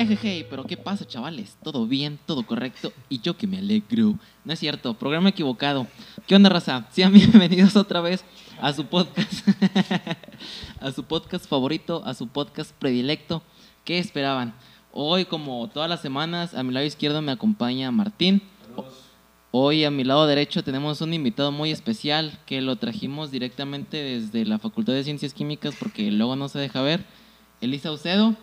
Ejeje, pero ¿qué pasa, chavales? ¿Todo bien? ¿Todo correcto? Y yo que me alegro. No es cierto, programa equivocado. ¿Qué onda, raza? Sean bienvenidos otra vez a su podcast. a su podcast favorito, a su podcast predilecto. ¿Qué esperaban? Hoy, como todas las semanas, a mi lado izquierdo me acompaña Martín. Hoy a mi lado derecho tenemos un invitado muy especial que lo trajimos directamente desde la Facultad de Ciencias Químicas porque luego no se deja ver. Elisa Ucedo.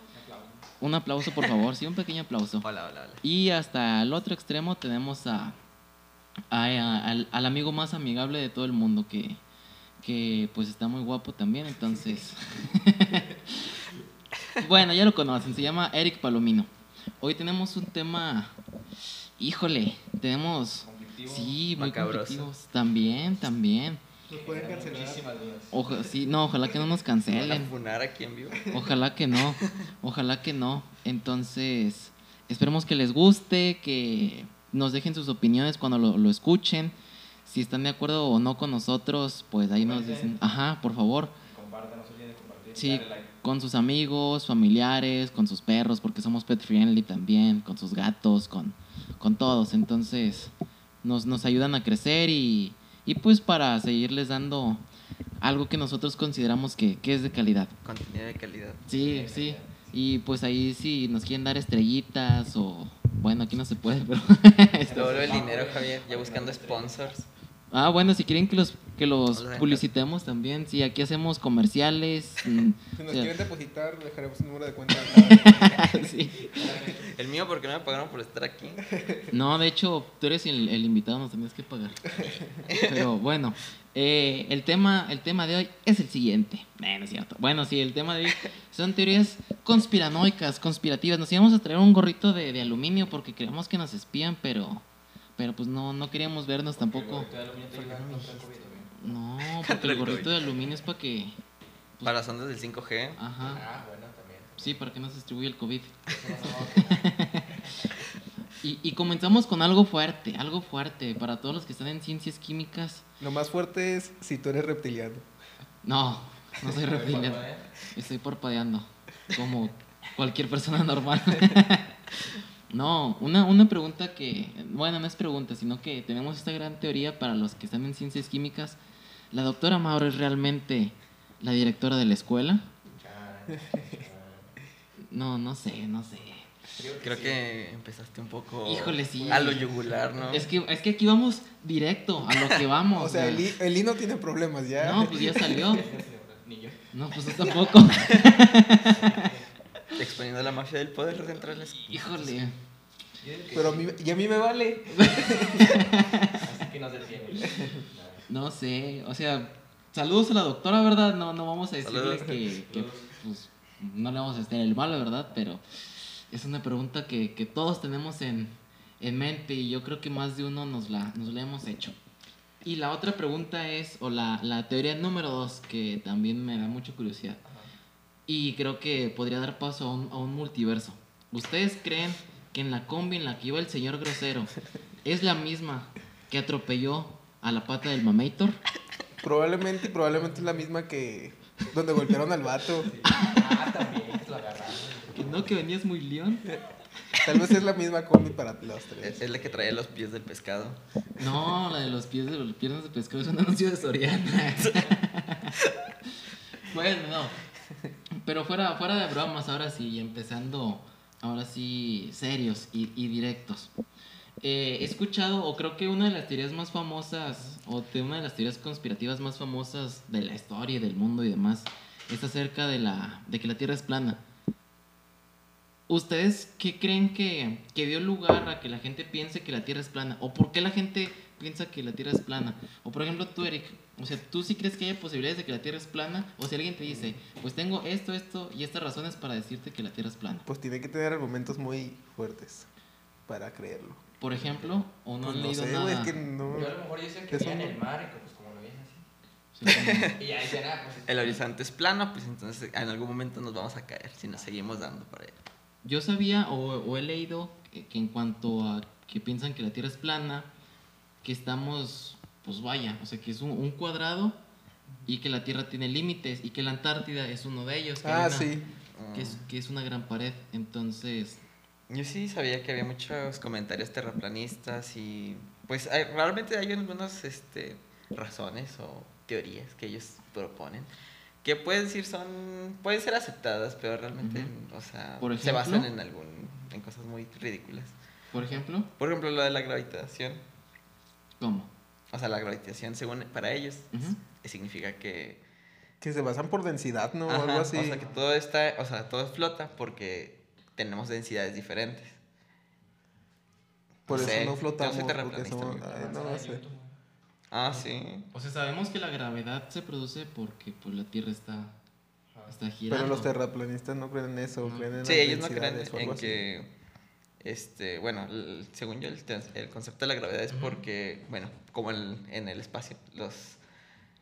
Un aplauso, por favor. Sí, un pequeño aplauso. Hola, hola, hola. Y hasta el otro extremo tenemos a, a- a- al, al amigo más amigable de todo el mundo que, que pues está muy guapo también, entonces... bueno, ya lo conocen, se llama Eric Palomino. Hoy tenemos un tema, híjole, tenemos... Sí, muy conflictivos. También, también. Nos pueden cancelar. Oja- sí, no, ojalá que no nos ¿Van a cancelen. funar aquí en vivo? Ojalá que no, ojalá que no. Entonces, esperemos que les guste, que nos dejen sus opiniones cuando lo, lo escuchen. Si están de acuerdo o no con nosotros, pues ahí nos dicen, ajá, por favor. Sí, con sus amigos, familiares, con sus perros, porque somos pet friendly también, con sus gatos, con, con todos. Entonces, nos, nos ayudan a crecer y, y pues para seguirles dando algo que nosotros consideramos que, que es de calidad. Contenido de calidad. Sí, sí. Y pues ahí si nos quieren dar estrellitas o... Bueno, aquí no se puede, pero... Todo el dinero, Javier, ya buscando sponsors. ah, bueno, si quieren que los, que los publicitemos también. Sí, aquí hacemos comerciales. mm, Si nos o sea, quieren depositar, dejaremos un número de cuenta. sí. El mío, porque no me pagaron por estar aquí? No, de hecho, tú eres el, el invitado, nos tenías que pagar. Pero bueno, eh, el, tema, el tema de hoy es el siguiente. Eh, no es cierto. Bueno, sí, el tema de hoy son teorías conspiranoicas, conspirativas. Nos íbamos a traer un gorrito de, de aluminio porque creemos que nos espían, pero, pero pues no, no queríamos vernos tampoco. No, porque el gorrito de aluminio es para que... Para las ondas del 5G. Ajá. Sí, para que no se distribuya el COVID. y, y comenzamos con algo fuerte, algo fuerte para todos los que están en ciencias químicas. Lo más fuerte es si tú eres reptiliano. No, no soy reptiliano. Estoy parpadeando, como cualquier persona normal. No, una, una pregunta que, bueno, no es pregunta, sino que tenemos esta gran teoría para los que están en ciencias químicas. ¿La doctora Mauro es realmente la directora de la escuela? No, no sé, no sé. Creo que empezaste un poco. Híjole, sí. A lo yugular, ¿no? Es que, es que aquí vamos directo a lo que vamos. O sea, el, I- el I no tiene problemas ya. No, pues ya salió. No, pues tampoco. Exponiendo la mafia del poder dentro de las. Híjole. Pero a mí, y a mí me vale. No sé, o sea, saludos a la doctora, ¿verdad? No, no vamos a decirle Saludos. que, que, pues, no le vamos a estar el malo, ¿verdad? Pero es una pregunta que, que todos tenemos en, en mente y yo creo que más de uno nos la, nos la hemos hecho. Y la otra pregunta es, o la, la teoría número dos, que también me da mucha curiosidad. Y creo que podría dar paso a un, a un multiverso. ¿Ustedes creen que en la combi en la que iba el señor grosero es la misma que atropelló a la pata del mamator? Probablemente, probablemente es la misma que donde golpearon al vato. Que no, que venías muy león. Tal vez es la misma combi para los Es tres. es la que traía los pies del pescado. No, la de los pies de los piernas de pescado es un anuncio de Soriana. bueno, no. Pero fuera, fuera de bromas, ahora sí, y empezando, ahora sí, serios y, y directos. Eh, he escuchado, o creo que una de las teorías más famosas, o de una de las teorías conspirativas más famosas de la historia, del mundo y demás, es acerca de, la, de que la Tierra es plana. ¿Ustedes qué creen que, que dio lugar a que la gente piense que la Tierra es plana? ¿O por qué la gente piensa que la Tierra es plana? O por ejemplo tú, Eric, o sea, ¿tú sí crees que hay posibilidades de que la Tierra es plana? O si alguien te dice, pues tengo esto, esto y estas razones para decirte que la Tierra es plana. Pues tiene que tener argumentos muy fuertes para creerlo. Por ejemplo, o no Pues han no leído sé, nada. güey, es que no. Yo a lo mejor yo sé que veía en el mar y que pues como lo veían así. Sí, como- Y ya decían, ah, pues El horizonte es plano, pues entonces en algún momento nos vamos a caer si nos seguimos dando para allá. Yo sabía o, o he leído que, que en cuanto a que piensan que la Tierra es plana, que estamos, pues vaya, o sea, que es un, un cuadrado y que la Tierra tiene límites y que la Antártida es uno de ellos. que Ah, una- sí. que es, que es una gran pared. Entonces, Yo sí sabía que había muchos comentarios terraplanistas y pues hay- realmente hay algunas este, razones o teorías que ellos proponen que pueden decir son pueden ser aceptadas, pero realmente, o sea, Por se basan en algún en cosas muy ridículas. Por ejemplo, Por ejemplo, lo de la gravitación, ¿cómo? o sea, la gravitación según para ellos significa que Que se basan por densidad, ¿no? O algo así. O sea, que todo está, o sea, todo flota porque tenemos densidades diferentes. por no eso sé, no yo flotamos. soy porque terraplanista, somos- amigo. ay, no lo sé. Ah, sí. O sea, sabemos que la gravedad se produce porque pues, la Tierra está, está girando. Pero los terraplanistas no creen en eso, No. creen en Sí, ellos no creen en así. que, este, bueno, el- según yo, el, concepto de la gravedad es porque, bueno, como el- en el espacio, los,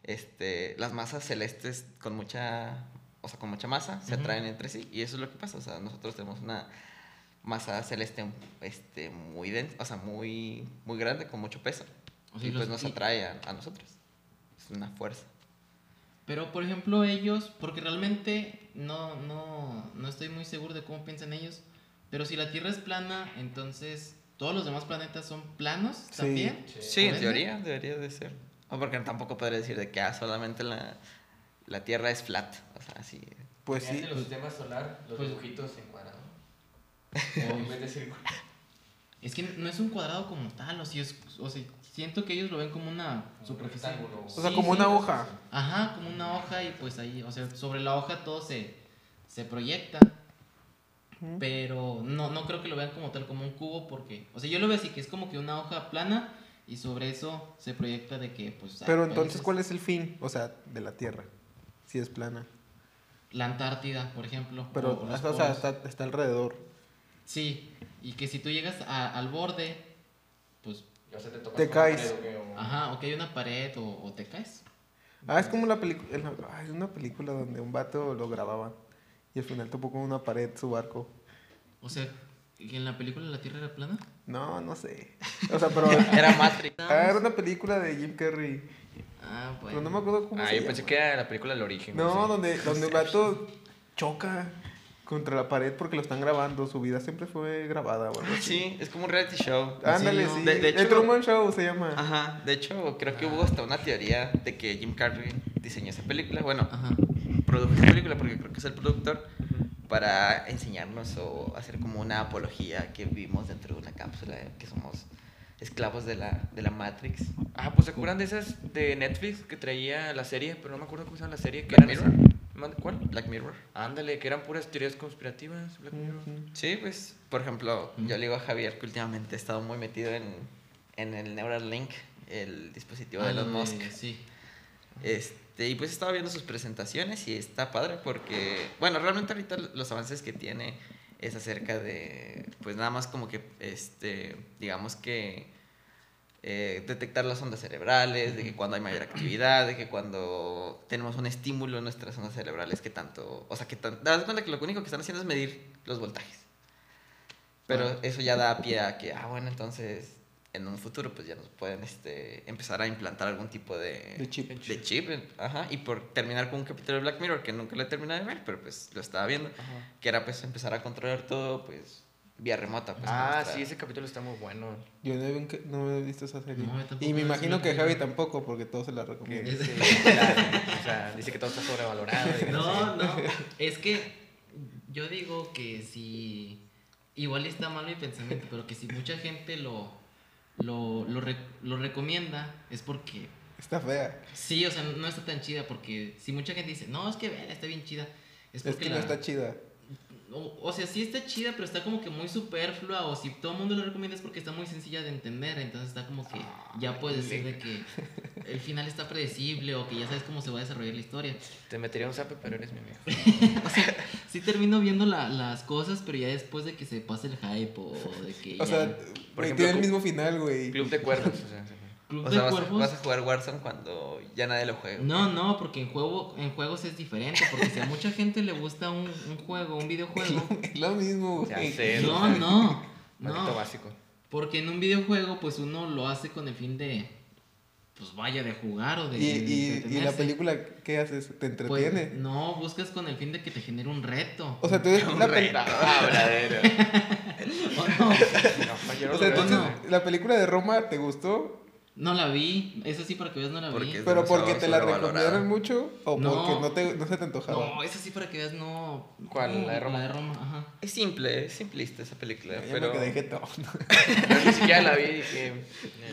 este, las masas celestes con mucha, o sea, con mucha masa se atraen entre sí y eso es lo que pasa, o sea, nosotros tenemos una masa celeste, este, muy densa, o sea, muy, muy grande, con mucho peso. O sea, y pues los- nos y- atrae a, a nosotros. Es una fuerza. Pero, por ejemplo, ellos, porque realmente no, no, no estoy muy seguro de cómo piensan ellos, pero si la Tierra es plana, entonces todos los demás planetas son planos Sí. también. Sí, ¿Por en teoría debería de ser. O porque tampoco podría decir de que ah, solamente la, la Tierra es flat. O sea, así. Pues sí. el sistema solar, los pues- dibujitos en cuadrado. O- En vez de círculo. es que no es un cuadrado como tal, o, si es, o sea, siento que ellos lo ven como una superficie. rectángulo. O sea, Sí, como sí. una hoja. Ajá, como una hoja y pues ahí, o sea, sobre la hoja todo se, se proyecta. Pero no, no creo que lo vean como tal, como un cubo, porque, o sea, yo lo veo así, que es como que una hoja plana y sobre eso se proyecta de que, pues... Pero entonces, países. ¿cuál es el fin? O sea, de la Tierra. Si es plana. La Antártida, por ejemplo. Pero, o sea, está, está alrededor. Sí, y que si tú llegas a- al borde, pues, Ya se te toca Te caes. que- o- ajá, o que hay una pared o, o te caes. Ah, es como la película. Es una película donde un vato lo grababan. Y al final topó con una pared su barco. O sea, ¿y en la película la Tierra era plana? No, no sé. O sea, pero. Era Matrix. Ah, era una película de Jim Carrey. Ah, Pero bueno. no me acuerdo cómo Ah, se yo llama. pensé que era la película El Origen. No, sé. donde, donde el vato choca contra la pared porque lo están grabando. Su vida siempre fue grabada, o algo así. Sí, es como un reality show. Ándale, Sí. De- de el hecho- Truman Show se llama. Ajá, de hecho, creo que hubo hasta una teoría de que Jim Carrey diseñó esa película. Bueno, Ajá. produjo esa película porque creo que es el productor. Para enseñarnos o hacer como una apología que vivimos dentro de una cápsula, que somos esclavos de la, de la Matrix. Ah, pues se acuerdan de esas de Netflix que traía la serie, pero no me acuerdo cómo se llama la serie. Que Black eran Mirror. ¿Cuál? Black Mirror. Ándale, que eran puras teorías conspirativas. Black Mirror. Sí, pues, por ejemplo, yo le digo a Javier que últimamente he estado muy metido en, en el Neuralink, el dispositivo de Elon lo Musk. Sí. Este, y pues estaba viendo sus presentaciones y está padre porque, bueno, realmente ahorita los avances que tiene es acerca de, pues nada más como que, este, digamos que eh, detectar las ondas cerebrales, de que cuando hay mayor actividad, de que cuando tenemos un estímulo en nuestras ondas cerebrales, que tanto, o sea, que tan, te das cuenta que lo único que están haciendo es medir los voltajes. Pero Ah. eso ya da pie a que, ah, bueno, entonces en un futuro pues ya nos pueden este, empezar a implantar algún tipo de, De chip. de chip, ajá, y por terminar con un capítulo de Black Mirror que nunca lo he terminado de ver, pero pues lo estaba viendo, Ajá. que era pues empezar a controlar todo pues vía remota. Pues, Ah, sí, ese capítulo está muy bueno. Yo no he, no he visto esa serie. No, y me imagino que. Javi tampoco, porque todos se la recomiendan. dice, o sea, dice que todo está sobrevalorado. y No, no. Es que yo digo que si. Igual está mal mi pensamiento, pero que si mucha gente lo, lo, lo, re- lo recomienda, es porque. Está fea. Sí, o sea, no está tan chida, porque si mucha gente dice, no, es que vela, está bien chida. Es Es porque que no está chida. O, o sea, sí está chida, pero está como que muy superflua. O si todo el mundo lo recomienda es porque está muy sencilla de entender. Entonces está como que ya puedes decir de que el final está predecible o que ya sabes cómo se va a desarrollar la historia. Te metería un zape, pero eres mi amigo. O sea, sí termino viendo la- las cosas, pero ya después de que se pase el hype o de que. O ya- sea, Por ejemplo, tiene el mismo final, güey. Club de cuervos, o sea. Sí. Club O de sea, vas, a- Cuervos. vas a jugar Warzone cuando ya nadie lo juega. No, no, porque en, juego, en juegos es diferente. Porque si a mucha gente le gusta un, un juego, un videojuego. Es lo mismo, Ya güey. sé. No, no. No. básico. Porque en un videojuego, pues uno lo hace con el fin de. Pues vaya, de jugar o de. Y, de y, y la película, ¿qué haces? ¿Te Pues, entretiene? no, buscas con el fin de que te genere un reto. O sea, tú ves la, pel- Habladero. ¿O no? O sea, entonces, no. ¿la película de Roma te gustó? No la vi. Eso sí, para que veas, no la vi. Porque- ¿Pero porque te la recomendaron mucho o No. porque no, te, no se te antojaba? No, esa sí para que veas, no. ¿Cuál? no, ¿La de Roma? La de Roma, ajá. Es simple, es simplista esa película. Ya pero me quedé. Yo ni siquiera la vi dije.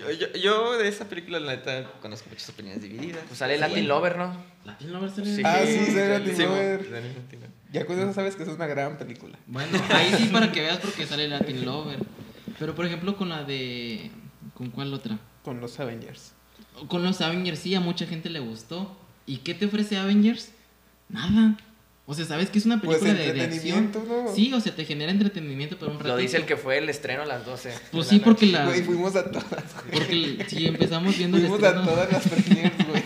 yo, yo- yo de esa película, la neta, conozco muchas opiniones divididas. Pues sale Latin Lover, ¿no? Latin Lover sale- Sí. Ah, sí, sale Latin Sí, Lover. Sale Latin Lover. Ya con eso sabes que es una gran película. Bueno, ahí sí para que veas porque sale Latin Lover. Pero por ejemplo con la de... ¿Con cuál otra? Con los Avengers. Con los Avengers sí, a mucha gente le gustó. ¿Y qué te ofrece Avengers? Nada. O sea, ¿sabes que es una Pues película de, de acción? entretenimiento, ¿no? Sí, o sea, te genera entretenimiento por un rato. Lo dice el que fue el estreno a las 12. Pues sí, la porque la... Güey, fuimos a todas. Porque el- si empezamos viendo el Fuimos a estreno... todas las premiers, güey.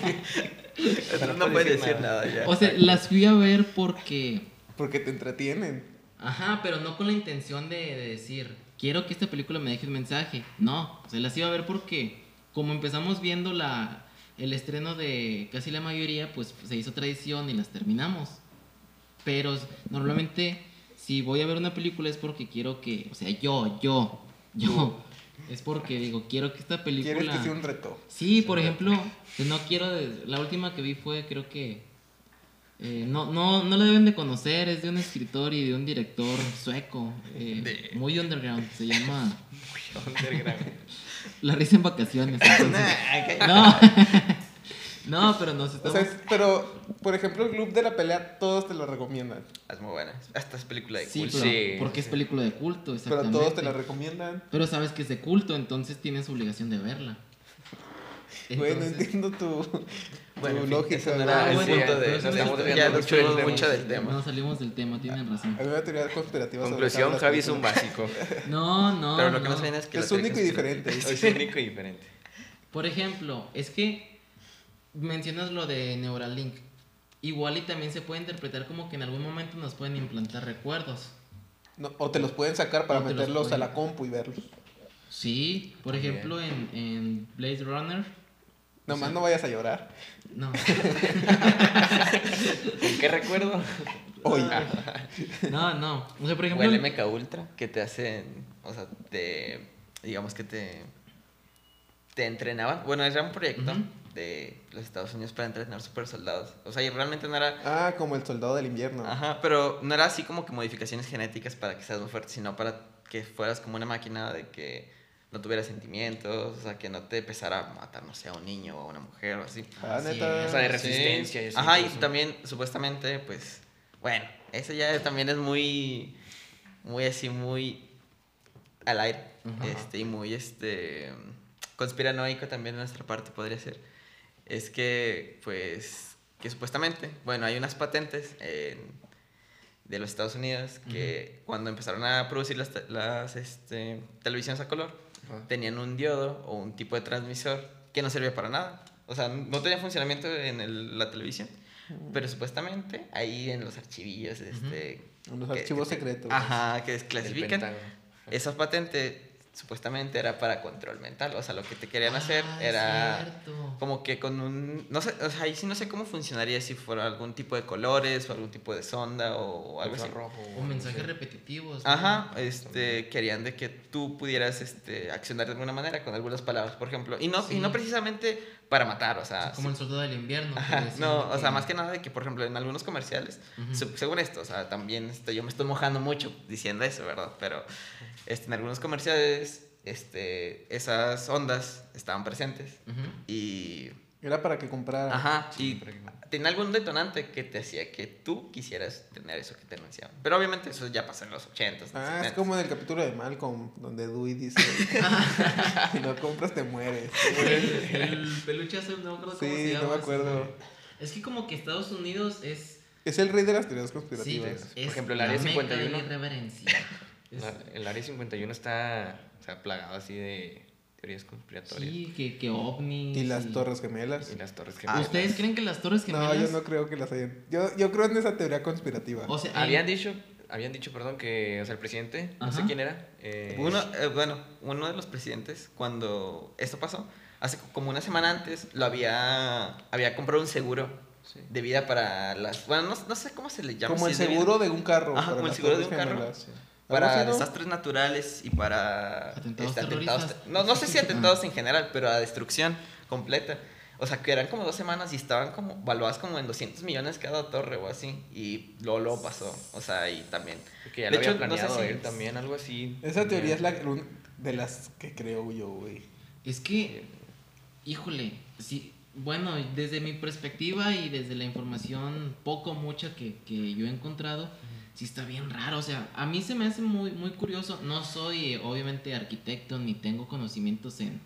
Entonces no no puedes decir nada ya. O sea, las fui a ver porque... Porque te entretienen. Ajá, pero no con la intención de, de decir, quiero que esta película me deje un mensaje. No, o sea, las iba a ver porque como empezamos viendo la, el estreno de casi la mayoría, pues se hizo tradición y las terminamos. Pero normalmente si voy a ver una película es porque quiero que, o sea, yo, yo, yo, es porque digo, quiero que esta película... Quieres que sea un reto. Sí, por ejemplo, no quiero. de- La última que vi fue, creo que. eh, no, no, no la deben de conocer, es de un escritor y de un director sueco, eh, De- muy underground, se llama Underground. La risa en vacaciones. entonces- no, no, pero nos O estamos... sea, es- pero, por ejemplo, el club de la pelea, todos te lo recomiendan. Es muy buena. Esta es película de sí, culto. pero sí, porque es película de culto, Pero todos te la recomiendan. Pero sabes que es de culto, entonces tienes obligación de verla. No Entonces- entiendo tu Bueno, en fin, lógica. eso no era Ah, el bueno, punto de... nos es- estamos ya desviando mucho, del tema. No salimos del tema, tienen razón. Hay una teoría conspirativa sobre Conclusión, Javi es un básico. No, no. Pero lo que no. saben es que... Es único y diferente. Es único y diferente. Por ejemplo, es que mencionas lo de Neuralink. Igual y también se puede interpretar como que en algún momento nos pueden implantar recuerdos. No, o te los pueden sacar para meterlos a la compu y verlos. Sí, por También. ejemplo en, en Blade Runner. Nomás no vayas a llorar. No. ¿Con qué recuerdo? Oye, No, no. O sea, por O ejemplo. el MK Ultra, que te hacen, o sea, te, digamos que te, te entrenaban. Bueno, era un proyecto de los Estados Unidos para entrenar super soldados. O sea, y realmente no era, ah, como el soldado del invierno. ajá, pero no era así como que modificaciones genéticas para que seas más fuerte, sino para que fueras como una máquina de que no tuvieras sentimientos, o sea, que no te empezara a matar, no sé, a un niño o a una mujer o así. Ah, neta. O sea, de Sí. resistencia y así. Ajá, y también, supuestamente, pues, bueno, eso ya también es muy, muy así, muy al aire, este, y muy, este, conspiranoico también de nuestra parte podría ser. Es que, pues, que supuestamente, bueno, hay unas patentes en- de los Estados Unidos que cuando empezaron a producir las, las este, televisiones a color, Ajá. tenían un diodo o un tipo de transmisor que no servía para nada. O sea, no tenía funcionamiento en el- la televisión. Pero supuestamente ahí en los archivillos, este... En los que- archivos que secretos. Ajá, que desclasifican. Esa patente supuestamente era para control mental. O sea, lo que te querían hacer Ah, era cierto. como que con un... No sé, o sea, ahí sí no sé cómo funcionaría si fuera algún tipo de colores o algún tipo de sonda o algo así. Infrarrojo, O mensajes no sé. repetitivos. ¿no? Ajá, este, querían de que tú pudieras este, accionar de alguna manera con algunas palabras, por ejemplo. Y no, y Sí. no precisamente para matar, o sea... como sí- el soldado del invierno. Ajá, no, o sea, más que nada de que, por ejemplo, en algunos comerciales, Ujú. se- según esto, o sea, también este, yo me estoy mojando mucho diciendo eso, ¿verdad? Pero este, en algunos comerciales, este, esas ondas estaban presentes y... Era para que comprara. Ajá, Sí, y tenía algún detonante que te hacía que tú quisieras tener eso que te anunciaban. Pero obviamente eso ya pasó en los 80s. Ah, es 70s. como en el capítulo de Malcolm, donde Dewey dice: Si no compras, te mueres. El, el peluche azul, no me acuerdo cómo se Sí, llama. no me acuerdo. Es que como que Estados Unidos es... Es el rey de las teorías Sí, conspirativas. es ejemplo, el área meca 51. de la irreverencia. Es- La- el área 51 está o sea, plagado así de teorías conspiratorias. sí, que, que ovnis. y las Torres Gemelas. Y las torres Ah, gemelas. ¿Ustedes creen que las torres No, gemelas... yo no creo que las hayan. Yo, yo creo en esa teoría conspirativa. O sea, Habían dicho, habían dicho, perdón, que, o sea, el presidente, no sé Ajá. quién era. eh, Uno, eh, bueno, uno de los presidentes, cuando esto pasó, hace como una semana antes, lo había, había comprado un seguro sí. de vida para las... Bueno, no, no sé cómo se le llama. como si el es de seguro de un carro. Ajá, para como el seguro de un carro. Gemelas. Para desastres naturales y para Atentados este, te- No, no sé si atentados en general, pero a destrucción completa. O sea, que eran como dos semanas y estaban como valuadas como en 200 millones cada torre o así. Y luego, luego pasó. O sea, y también. Que ya De lo hecho, había no sé planeado si- ir también, algo así. Esa teoría es la de las que creo yo, güey. Es que, híjole, sí, bueno, desde mi perspectiva y desde la información poco mucha que, que yo he encontrado, sí está bien raro. O sea, a mí se me hace muy, muy curioso. No soy, eh, obviamente, arquitecto ni tengo conocimientos en,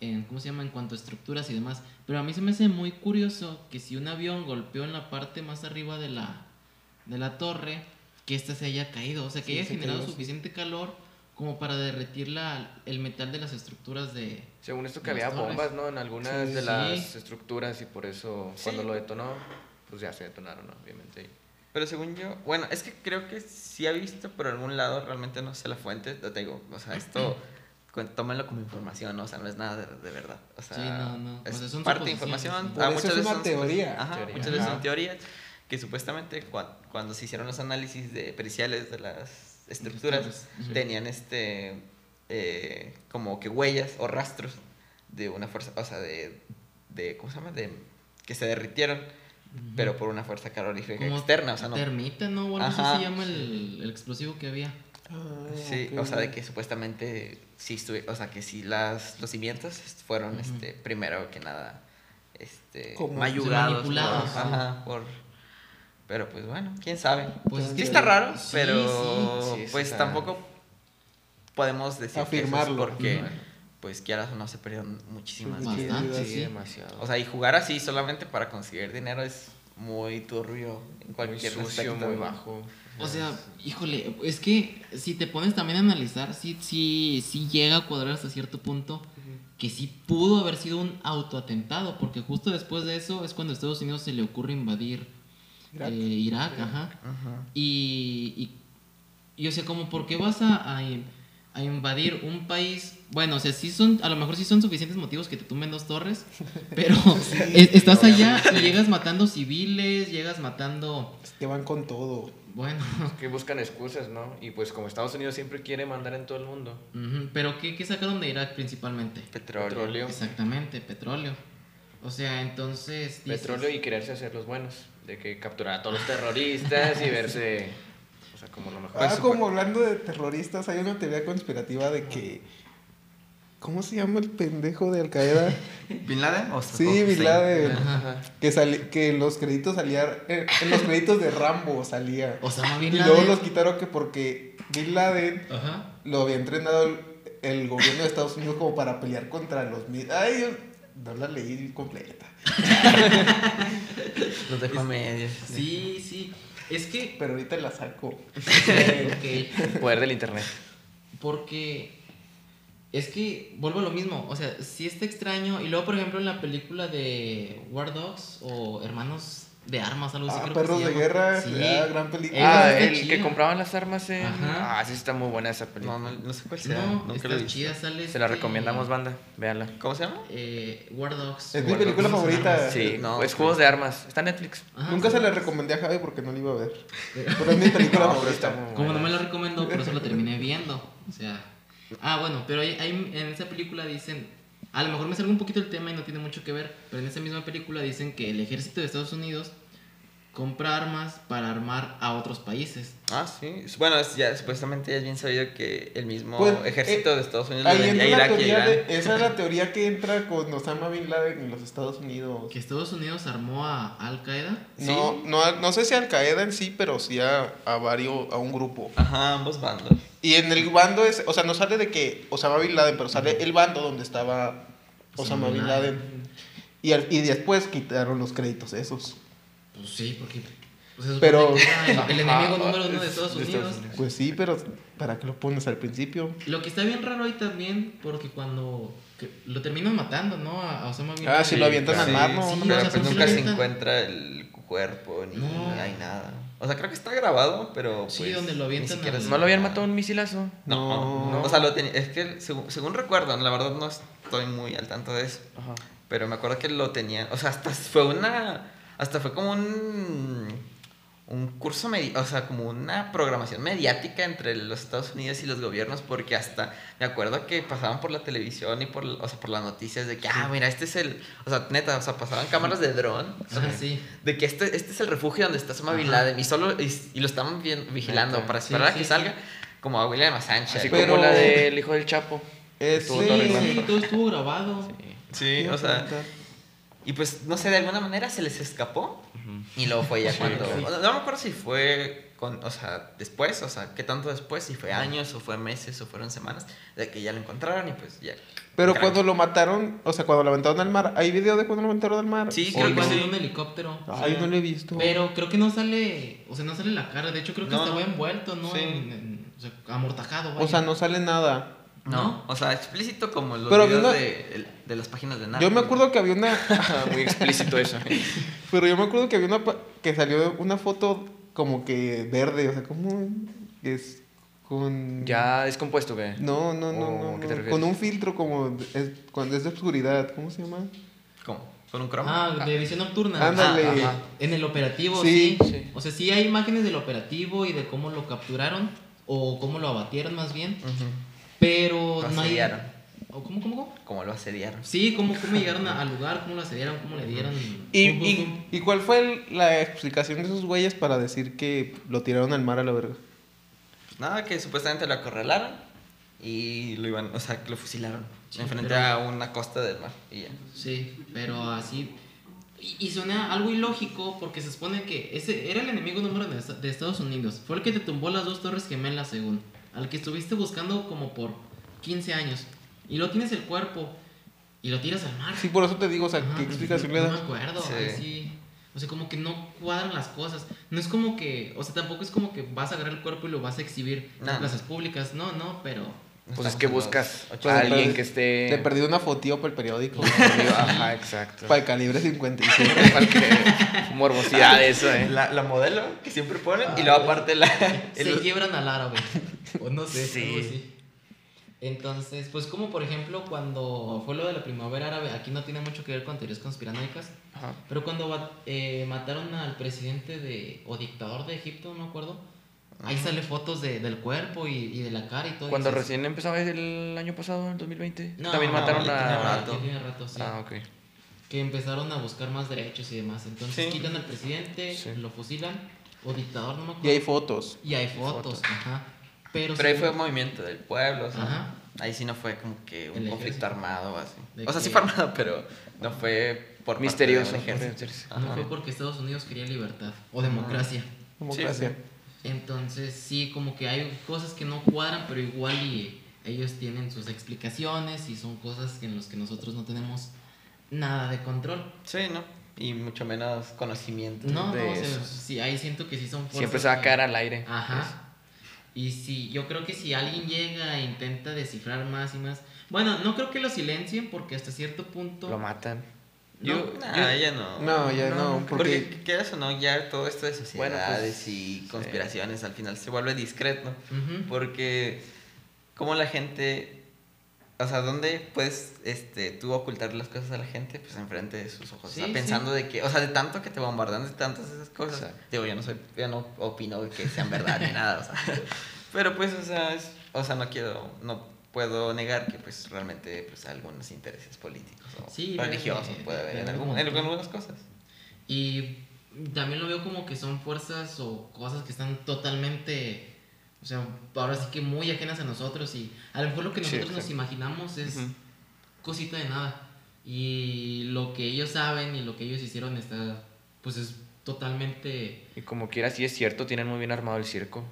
en, ¿cómo se llama?, en cuanto a estructuras y demás. Pero a mí se me hace muy curioso que si un avión golpeó en la parte más arriba de la, de la torre, que ésta se haya caído. O sea, que Sí, haya se generado cayó, sí. suficiente calor como para derretir la, el metal de las estructuras de... Según esto que había torres. bombas, ¿no? En algunas Sí. de las estructuras y por eso Sí. cuando lo detonó, pues ya se detonaron, ¿no? obviamente. Pero según yo, bueno, es que creo que sí ha visto por algún lado, realmente no sé la fuente, te digo, o sea, esto tómenlo como información, ¿no? o sea, no es nada de, de verdad. O sea, Sí, no, no. O es sea, parte de información. Ah, muchas es veces una son teoría. Ajá, Teoría. muchas veces son teorías que supuestamente cua- cuando se hicieron los análisis de periciales de las estructuras, tenían este, eh, como que huellas o rastros de una fuerza, o sea, de, de ¿cómo se llama? De, que se derritieron, pero por una fuerza calorífica Como externa, o sea, no, Termita, ¿no? O algo así Ajá. se llama el, el explosivo que había. Ah, Sí, o sea, de que supuestamente sí estuve, o sea, que sí las, los cimientos fueron, este, primero que nada, este, Como- mayugados. manipulados, por- Ajá, por, pero pues bueno, quién sabe. Pues es Sí está raro, sí, pero sí. Sí, pues está- tampoco podemos decir que eso es Afirmarlo. porque. Pues quieras o no, se perdieron muchísimas Sí, vidas. Bastante, Sí, sí. demasiado. O sea, y jugar así solamente para conseguir dinero es muy turbio en muy cualquier sucio, aspecto. muy bajo. O sea, híjole, es que si te pones también a analizar, sí, sí, sí llega a cuadrar hasta cierto punto que sí pudo haber sido un autoatentado, porque justo después de eso es cuando a Estados Unidos se le ocurre invadir Irak. eh, Irak, ajá. Ajá. Y, y, y, o sea, como, ¿por qué vas a, a, a invadir un país? Bueno, o sea, sí son, a lo mejor sí son suficientes motivos que te tumben dos torres, pero es- estás allá y llegas matando civiles, llegas matando, Que van con todo. bueno, Que buscan excusas, ¿no? Y pues como Estados Unidos siempre quiere mandar en todo el mundo. pero ¿qué, ¿qué sacaron de Irak principalmente? Petróleo. Petróleo. Exactamente, petróleo. O sea, entonces... dices- Petróleo y quererse hacer los buenos. De que capturar a todos los terroristas y verse. O sea, como lo mejor. ah, como hablando de terroristas, hay una teoría conspirativa de que. ¿Cómo se llama el pendejo de Al Qaeda? ¿Bin Laden o Sí, Bin? Laden. Ajá. Que, sali- que en los créditos salía. En, en los créditos de Rambo salía. Osama Bin Y Laden. luego los quitaron que porque Bin Laden Ajá. lo había entrenado el, el gobierno de Estados Unidos como para pelear contra los. Ay, yo no la leí completa. Los dejo a medias. Sí, sí. Es que... Pero ahorita la saco. ok. Poder del internet. Porque es que vuelvo a lo mismo, o sea, sí está extraño. Y luego, por ejemplo, en la película de War Dogs o Hermanos de Armas, algo así. Ah, creo que Perros de llama. Guerra. Sí. ah, gran película. Ah, el chida. que compraban las armas en. Ajá. Ah, sí, está muy buena esa película. No, no, no sé cuál sea. No, nunca visto. chida, sale. Se la este, recomendamos, banda. Véanla. ¿Cómo se llama? Eh, War Dogs. Es mi película Dogs, favorita. Sí, No, es juegos de armas. Está en Netflix. Ajá, Nunca sí. se la recomendé a Javi porque no la iba a ver. Pero es mi película favorita. Como no me la recomendó, por eso la terminé viendo. O sea. Ah, bueno, pero hay, hay- en esa película dicen. A lo mejor me salgo un poquito el tema y no tiene mucho que ver, pero en esa misma película dicen que el ejército de Estados Unidos compra armas para armar a otros países. Ah, sí. Bueno, es ya, supuestamente ya es bien sabido que el mismo Pues, ejército eh, de Estados Unidos le Ahí vendía entra a la Irak y a teoría Irán. de- esa es la teoría que entra con Osama Bin Laden en los Estados Unidos. Que Estados Unidos armó a Al Qaeda. No, no, no sé si Al Qaeda en sí, pero sí a, a varios, a un grupo. Ajá, ambos bandos. Y en el bando es, o sea, no sale de que Osama Bin Laden, pero sale el bando donde estaba Osama Bin Laden. Y, al- y después quitaron los créditos esos. Pues sí, porque. pues, Pero- era el, el enemigo Ajá, número uno de es- Estados de Estados Unidos. Unidos. Pues sí, pero ¿para qué lo pones al principio? Lo que está bien raro ahí también, porque cuando que lo terminan matando, ¿no? A a Osama Bin Ah, si lo avientan al mar, ¿no? sí, No o Pero sea, pues ¿por qué nunca se encuentra el cuerpo ni No. hay nada. O sea, creo que está grabado, pero Sí, pues, donde lo ni avientan siquiera al- se- ¿No lo habían matado un misilazo? No, No. O sea, lo tenía, es que según, según recuerdo, la verdad no estoy muy al tanto de eso. Ajá. Pero me acuerdo que lo tenían, o sea, hasta fue una, hasta fue como un, un curso, medi- o sea, como una programación mediática entre los Estados Unidos y los gobiernos, porque hasta me acuerdo que pasaban por la televisión y por, o sea, por las noticias de que, ah, mira, este es el, o sea, neta, o sea, pasaban cámaras de dron, Ah, sí. de que este, este es el refugio donde está Osama Bin. Laden, y solo, y, y lo estaban vigilando Neta. para Sí, esperar a sí, que sí. salga, como a William Assange. Así Pero- como la del hijo del Chapo. Eh, sí, todo Sí, sí, todo estuvo grabado. Sí, o sea, y pues, no sé, de alguna manera se les escapó. Ujú. Y luego fue ya Sí, cuando. sí. No, no me acuerdo si fue con, o sea, después, o sea, qué tanto después, si fue años o fue meses o fueron semanas, de que ya lo encontraron y pues ya. Pero Crack. cuando lo mataron, o sea, cuando lo aventaron al mar, ¿hay video de cuando lo aventaron al mar? Sí, creo que cuando sí. en un helicóptero. Ay, no lo he visto. Pero creo que no sale, o sea, no sale la cara. De hecho, creo que No, estaba envuelto, ¿no? Sí. En- en- o sea, amortajado. O sea, no sale nada. No, ¿No? o sea, explícito como los Pero videos una- de, las páginas de nada. Yo me acuerdo que había una. Muy explícito eso. Pero yo me acuerdo que había una. pa- Que salió una foto como que verde, o sea, como. Es. Con. ¿Ya descompuesto qué? No, no, no, ¿O no. qué te no. refieres? Con un filtro como. es- cuando es de oscuridad, ¿cómo se llama? ¿Cómo? ¿Con un croma? Ah, de visión nocturna. Ándale. Ah. En el operativo, Sí. sí. Sí. O sea, sí hay imágenes del operativo y de cómo lo capturaron. O cómo lo abatieron más bien. Ujú. Pero Lo no hay. asediaron. ¿O ¿Cómo, cómo, cómo? Como lo asediaron. Sí, cómo, cómo llegaron a- al lugar, cómo lo asediaron, cómo le dieron. ¿Y, pum, y, pum. ¿Y cuál fue el- la explicación de esos güeyes para decir que lo tiraron al mar a la verga? Pues nada, que supuestamente lo acorralaron y lo iban, o sea, que lo fusilaron. Sí, enfrente pero- a una costa del mar. Y ya. Sí, pero así. Y, suena algo ilógico porque se supone que ese era el enemigo número uno de, de Estados Unidos. Fue el que te tumbó las dos torres gemelas, según. Al que estuviste buscando como por 15 años. Y lo tienes el cuerpo y lo tiras al mar. Sí, por eso te digo, o sea, Ajá, ¿qué explicación le no, No me acuerdo, Sí. O sea, como que no cuadran las cosas. No es como que, o sea, tampoco es como que vas a agarrar el cuerpo y lo vas a exhibir en plazas públicas. No, no, pero Pues es que buscas. Pues, a alguien que esté. Te perdí una fotillo para el periódico. Ajá, exacto. para el calibre 57. Para que- Morbosidad eso, eh. La, la modelo que siempre ponen y luego aparte la. se el- quiebran al árabe. O no sé, Sí. así. Entonces, pues como por ejemplo cuando fue lo de la primavera árabe, aquí no tiene mucho que ver con teorías conspiranoicas, Ajá. pero cuando eh, mataron al presidente de, o dictador de Egipto, no me acuerdo, ahí sale fotos de, del cuerpo y, y de la cara y todo. Cuando recién empezaba el año pasado, el 2020. No, También no, mataron a. rato, rato, sí. Ah, ok. Que empezaron a buscar más derechos y demás. Entonces Sí. quitan al presidente, Sí. lo fusilan, o dictador, no me acuerdo. y hay fotos. Y hay fotos, fotos. ajá. Pero, Pero ahí fue un movimiento del pueblo, o sea, Ajá. ahí sí no fue como que un El conflicto ejército. armado o así. De O sea, sí fue armado, pero no fue por parte Misterioso. de un ejército. No fue porque Estados Unidos quería libertad o democracia. Democracia. Sí, Entonces, sí, como que hay cosas que no cuadran, pero igual y ellos tienen sus explicaciones y son cosas en las que nosotros no tenemos nada de control. Sí, ¿no? Y mucho menos conocimiento. No, de no, o sea, eso. sí, ahí siento que sí son fuerzas Siempre se va a caer al aire. Ajá. Y si, yo creo que si alguien llega e intenta descifrar más y más. Bueno, no creo que lo silencien porque hasta cierto punto. Lo matan. No, Yo, nah, ya no. No, ya no, Porque, porque- ¿qué eso no? Ya todo esto de sociedades Bueno, pues, y conspiraciones al final se vuelve discreto. Ujú. Porque, como la gente. O sea, ¿dónde puedes este, tú ocultar las cosas a la gente? Pues enfrente de sus ojos. o sea, Sí, pensando sí. de que. O sea, de tanto que te bombardean de tantas esas cosas. Digo, yo no soy. Yo no opino que sean verdad ni nada. O sea. Pero pues, o sea, es- o sea, no quiero. No puedo negar que, pues, realmente, pues, algunos intereses políticos o Sí, religiosos de- puede haber en, algún- en algunas cosas. Y también lo veo como que son fuerzas o cosas que están totalmente, o sea, ahora sí que muy ajenas a nosotros y a lo mejor lo que Sí, nosotros nos exacto. imaginamos es Ujú. cosita de nada. Y lo que ellos saben y lo que ellos hicieron está, pues es totalmente... Y como quiera, sí es cierto, tienen muy bien armado el circo.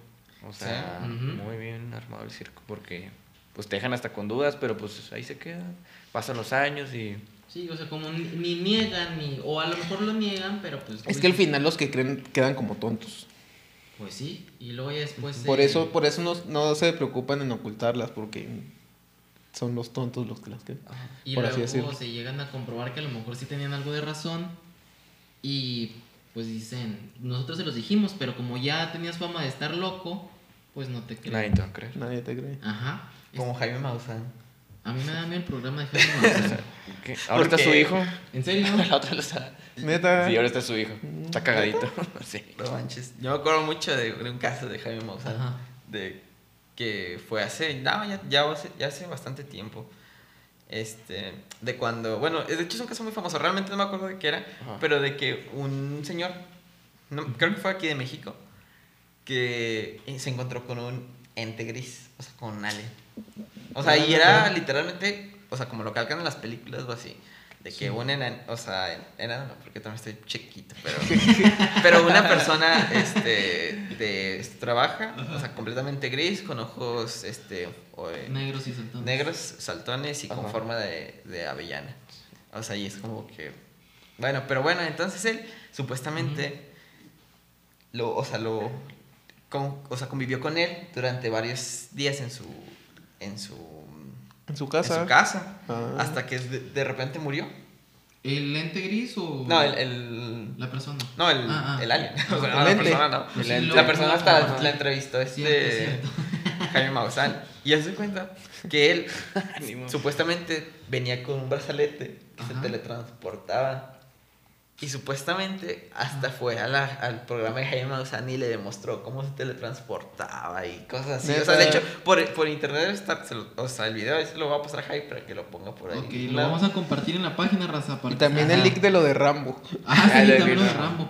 O sea, Sí. Ujú. muy bien armado el circo. Porque pues te dejan hasta con dudas, pero pues ahí se quedan. Pasan los años y. Sí, o sea, como ni, ni niegan, ni, o a lo mejor lo niegan, pero pues... Es que al final los que creen quedan como tontos. Pues sí, y luego ya después... Por eh, eso, por eso no, no se preocupan en ocultarlas, porque son los tontos los que las creen. Y por así luego decirlo. se llegan a comprobar que a lo mejor sí tenían algo de razón y pues dicen, nosotros se los dijimos, pero como ya tenías fama de estar loco, pues no te creen. Nadie te va a creer. Nadie te cree. Ajá. Como Jaime Maussan. A mí me da miedo el programa de Jaime Maussan. ¿Qué? ¿Ahora está qué? su hijo? ¿En serio? La otra lo está. Neta. Sí, ahora está su hijo. Está cagadito. Sí. No manches. Yo me acuerdo mucho de, de un caso de Jaime Maussan. Ajá. De que fue hace. No, ya, ya, hace, ya hace bastante tiempo. Este. De cuando. Bueno, de hecho es un caso muy famoso. Realmente no me acuerdo de qué era. Ajá. Pero de que un señor. no, creo que fue aquí de México. Que eh, se encontró con un ente gris. O sea, con un alien. O sea, y era literalmente. O sea, como lo calcan en las películas o así. De que Sí. un enano, o sea, en- enano no, porque también estoy chiquito, pero, pero una persona, este, de, trabaja, o sea, completamente gris, con ojos, este, o, eh, Negros y saltones. negros, saltones y con forma de, de avellana. O sea, y es como que, bueno, pero bueno, entonces él, supuestamente, lo, o sea, lo, con- o sea, convivió con él durante varios días en su, en su, En su en casa. su casa, Ah. hasta que de, de repente murió. ¿El lente gris o.? No, el, el- La persona. no, el, Ah, ah. el alien. O sea, El no, la persona no. Pues El- la persona hasta la entrevistó este cierto. Jaime Maussan. Y hace cuenta que él supuestamente venía con un brazalete que se Ajá. teletransportaba. Y supuestamente hasta fue a la- al programa de Jaime Maussan y le demostró cómo se teletransportaba y cosas así. O sea, de Neta. hecho, por, por internet debe estar, se lo- o sea, el video se lo va a pasar a Jaime para que lo ponga por ahí. Ok, lo Claro. vamos a compartir en la página, raza. para Y también el Ajá. leak de lo de Rambo. Ah, Ah, sí, lo de también lo de Rambo.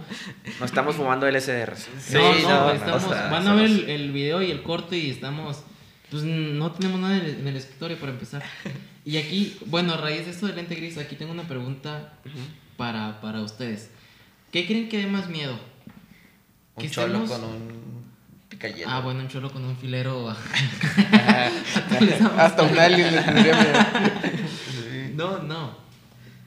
No estamos fumando LSDR. Sí, no, no, no, estamos, o sea, van a ver el, el video y el corte y estamos... Pues no tenemos nada en el, en el escritorio para empezar. Y aquí, bueno, a raíz de esto del lente gris, aquí tengo una pregunta para, para ustedes. ¿Qué creen que dé más miedo? Un cholo estemos- con un picayelo. Ah, bueno, un cholo con un filero. Hasta un alien le tendría miedo. No, no.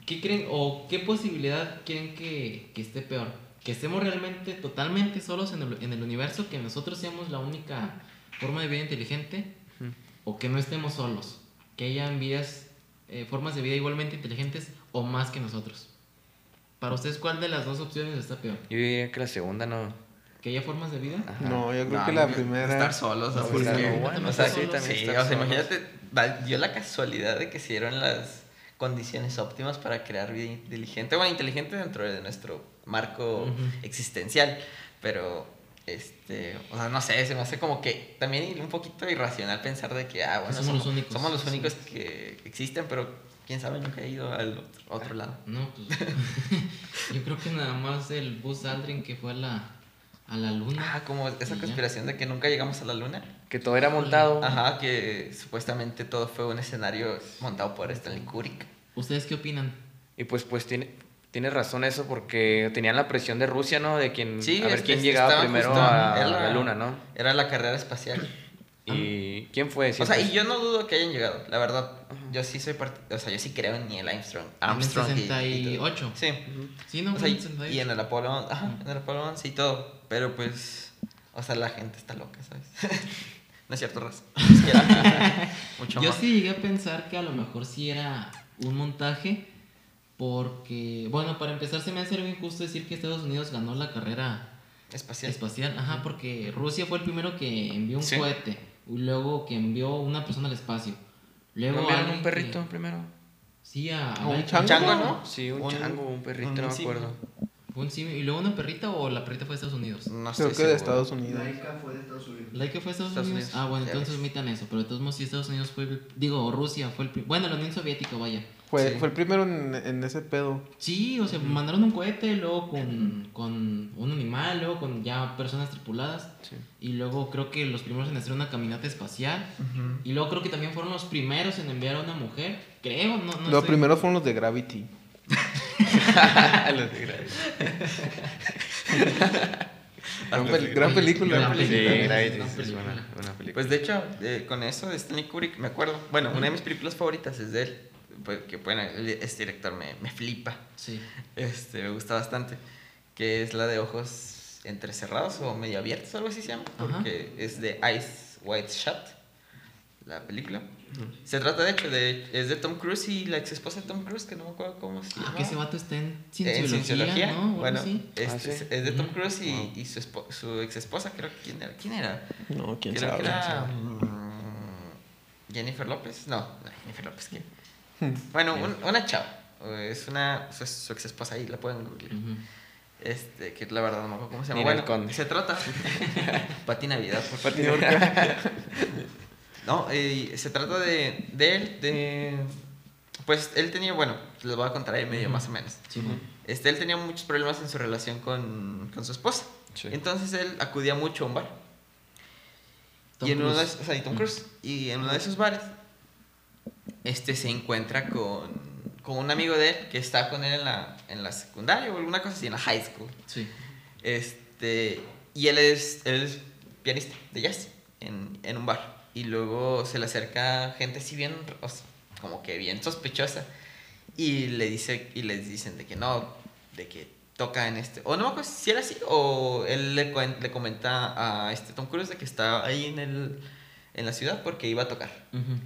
¿Qué creen o qué posibilidad creen que, que esté peor? Que estemos realmente totalmente solos en el, en el universo, que nosotros seamos la única forma de vida inteligente, o que no estemos solos, que hayan vidas, eh, formas de vida igualmente inteligentes o más que nosotros. Para ustedes, ¿cuál de las dos opciones está peor? Yo diría que la segunda no. ¿Que haya formas de vida? Ajá. No, yo creo No, que la no, primera. Estar solos, o sea, Sí, porque- estar bueno, o sea, sí, también sí, o sea, imagínate, dio la casualidad de que se dieron las condiciones óptimas para crear vida inteligente, bueno, inteligente dentro de nuestro marco Ujú. existencial, pero, este, o sea, no sé, se me hace como que también un poquito irracional pensar de que, ah, bueno, somos los únicos. somos los Sí. únicos que existen, pero quién sabe, nunca he ido al otro, otro lado. No, pues yo creo que nada más el Buzz Aldrin que fue a la, a la luna. Ah, como esa ya. conspiración de que nunca llegamos a la luna. Que todo era montado. Ajá, que supuestamente todo fue un escenario montado por Stanley Kubrick. ¿Ustedes qué opinan? Y pues, pues tiene, tiene razón eso porque tenían la presión de Rusia, ¿no? De quien, Sí, a ver quién llegaba primero justo- a, era- la luna, ¿no? Era la carrera espacial. ¿Y quién fue? O sea, y yo no dudo que hayan llegado, la verdad. Yo sí soy part- o sea, yo sí creo en Neil Armstrong. Armstrong en el y- y todo. 68. Sí. Sí, no, O sea, en y, 68. y en el Apolo, ajá, en el Apolo 11 y todo, pero pues o sea, la gente está loca, ¿sabes? no es cierto, Raz. Mucho Yo más. sí llegué a pensar que a lo mejor sí era un montaje, porque, bueno, para empezar se me hace algo injusto decir que Estados Unidos ganó la carrera Espacial. espacial, ajá, porque Rusia fue el primero que envió un Sí. cohete, y luego que envió una persona al espacio. Luego ¿No enviaron un perrito que- primero? Sí, a, a ¿Un chango? chango, ¿no? Sí, un, Un- chango, un perrito, un no me acuerdo. Un simio, y luego una perrita o la perrita fue de Estados Unidos. No Creo estoy que de seguro. Estados Unidos. Laika fue de Estados Unidos. ¿Laika fue de Estados, Estados Unidos? Unidos, Ah, bueno, ya entonces ves. omitan eso, pero de todos modos sí Estados Unidos fue, el- digo, Rusia fue el, bueno, la Unión Soviética, vaya. Fue, Sí. fue el primero en, en ese pedo. Sí, o sea, mandaron un cohete, luego con, con un animal, luego con ya personas tripuladas. Sí. Y luego creo que los primeros en hacer una caminata espacial. Y luego creo que también fueron los primeros en enviar a una mujer. Creo, no, no Los estoy- primeros fueron los de Gravity. Los de Gravity. Gran, pel- gran película. Gran Sí, película. Gravity, Gran sí, es buena, película. buena película. Pues de hecho, eh, con eso de Stanley Kubrick, me acuerdo. Bueno, una de mis películas favoritas es de él. Pues, que bueno, este director me, me flipa. Sí. Este, me gusta bastante. Que es la de ojos entrecerrados o medio abiertos, algo así se llama. Ajá. Porque es de Eyes Wide Shut, la película. Se trata de hecho de. Es de Tom Cruise y la ex esposa de Tom Cruise, que no me acuerdo cómo se Ah, llama. que ese vato está en En cienciología, cienciología. ¿no? Bueno, así. es, Ah, sí. es- es de Tom. Cruise y, Wow. y su, espo- su ex esposa, creo que quién era. ¿Quién era? No, quién Creo sabe. que era. mm, Jennifer López. No, no, Jennifer López, ¿qué? Bueno, un- una chava. Es una. Su, su ex esposa ahí, la pueden googlear. Este, que la verdad no me acuerdo cómo se llama. Bueno, Conde. se trata. Pati Navidad, por favor. Pati. No, eh, se trata de, de él, de... Pues él tenía, bueno, les voy a contar ahí medio más o menos. Sí. Este, él tenía muchos problemas en su relación con, con su esposa. Sí. Entonces él acudía mucho a un bar. Tom y en uno de o sea, y Tom Mm. Cruise. Y en uno de esos bares, este se encuentra con, con un amigo de él que está con él en la, en la secundaria o alguna cosa así, en la high school. Sí. Este, y él es, él es pianista de jazz en, en un bar. Y luego se le acerca gente así bien, o sea, como que bien sospechosa. Y le dice, y les dicen de que no, de que toca en este. O no me acuerdo si era así, o él le, le comenta a este Tom Cruise de que está ahí en el en la ciudad porque iba a tocar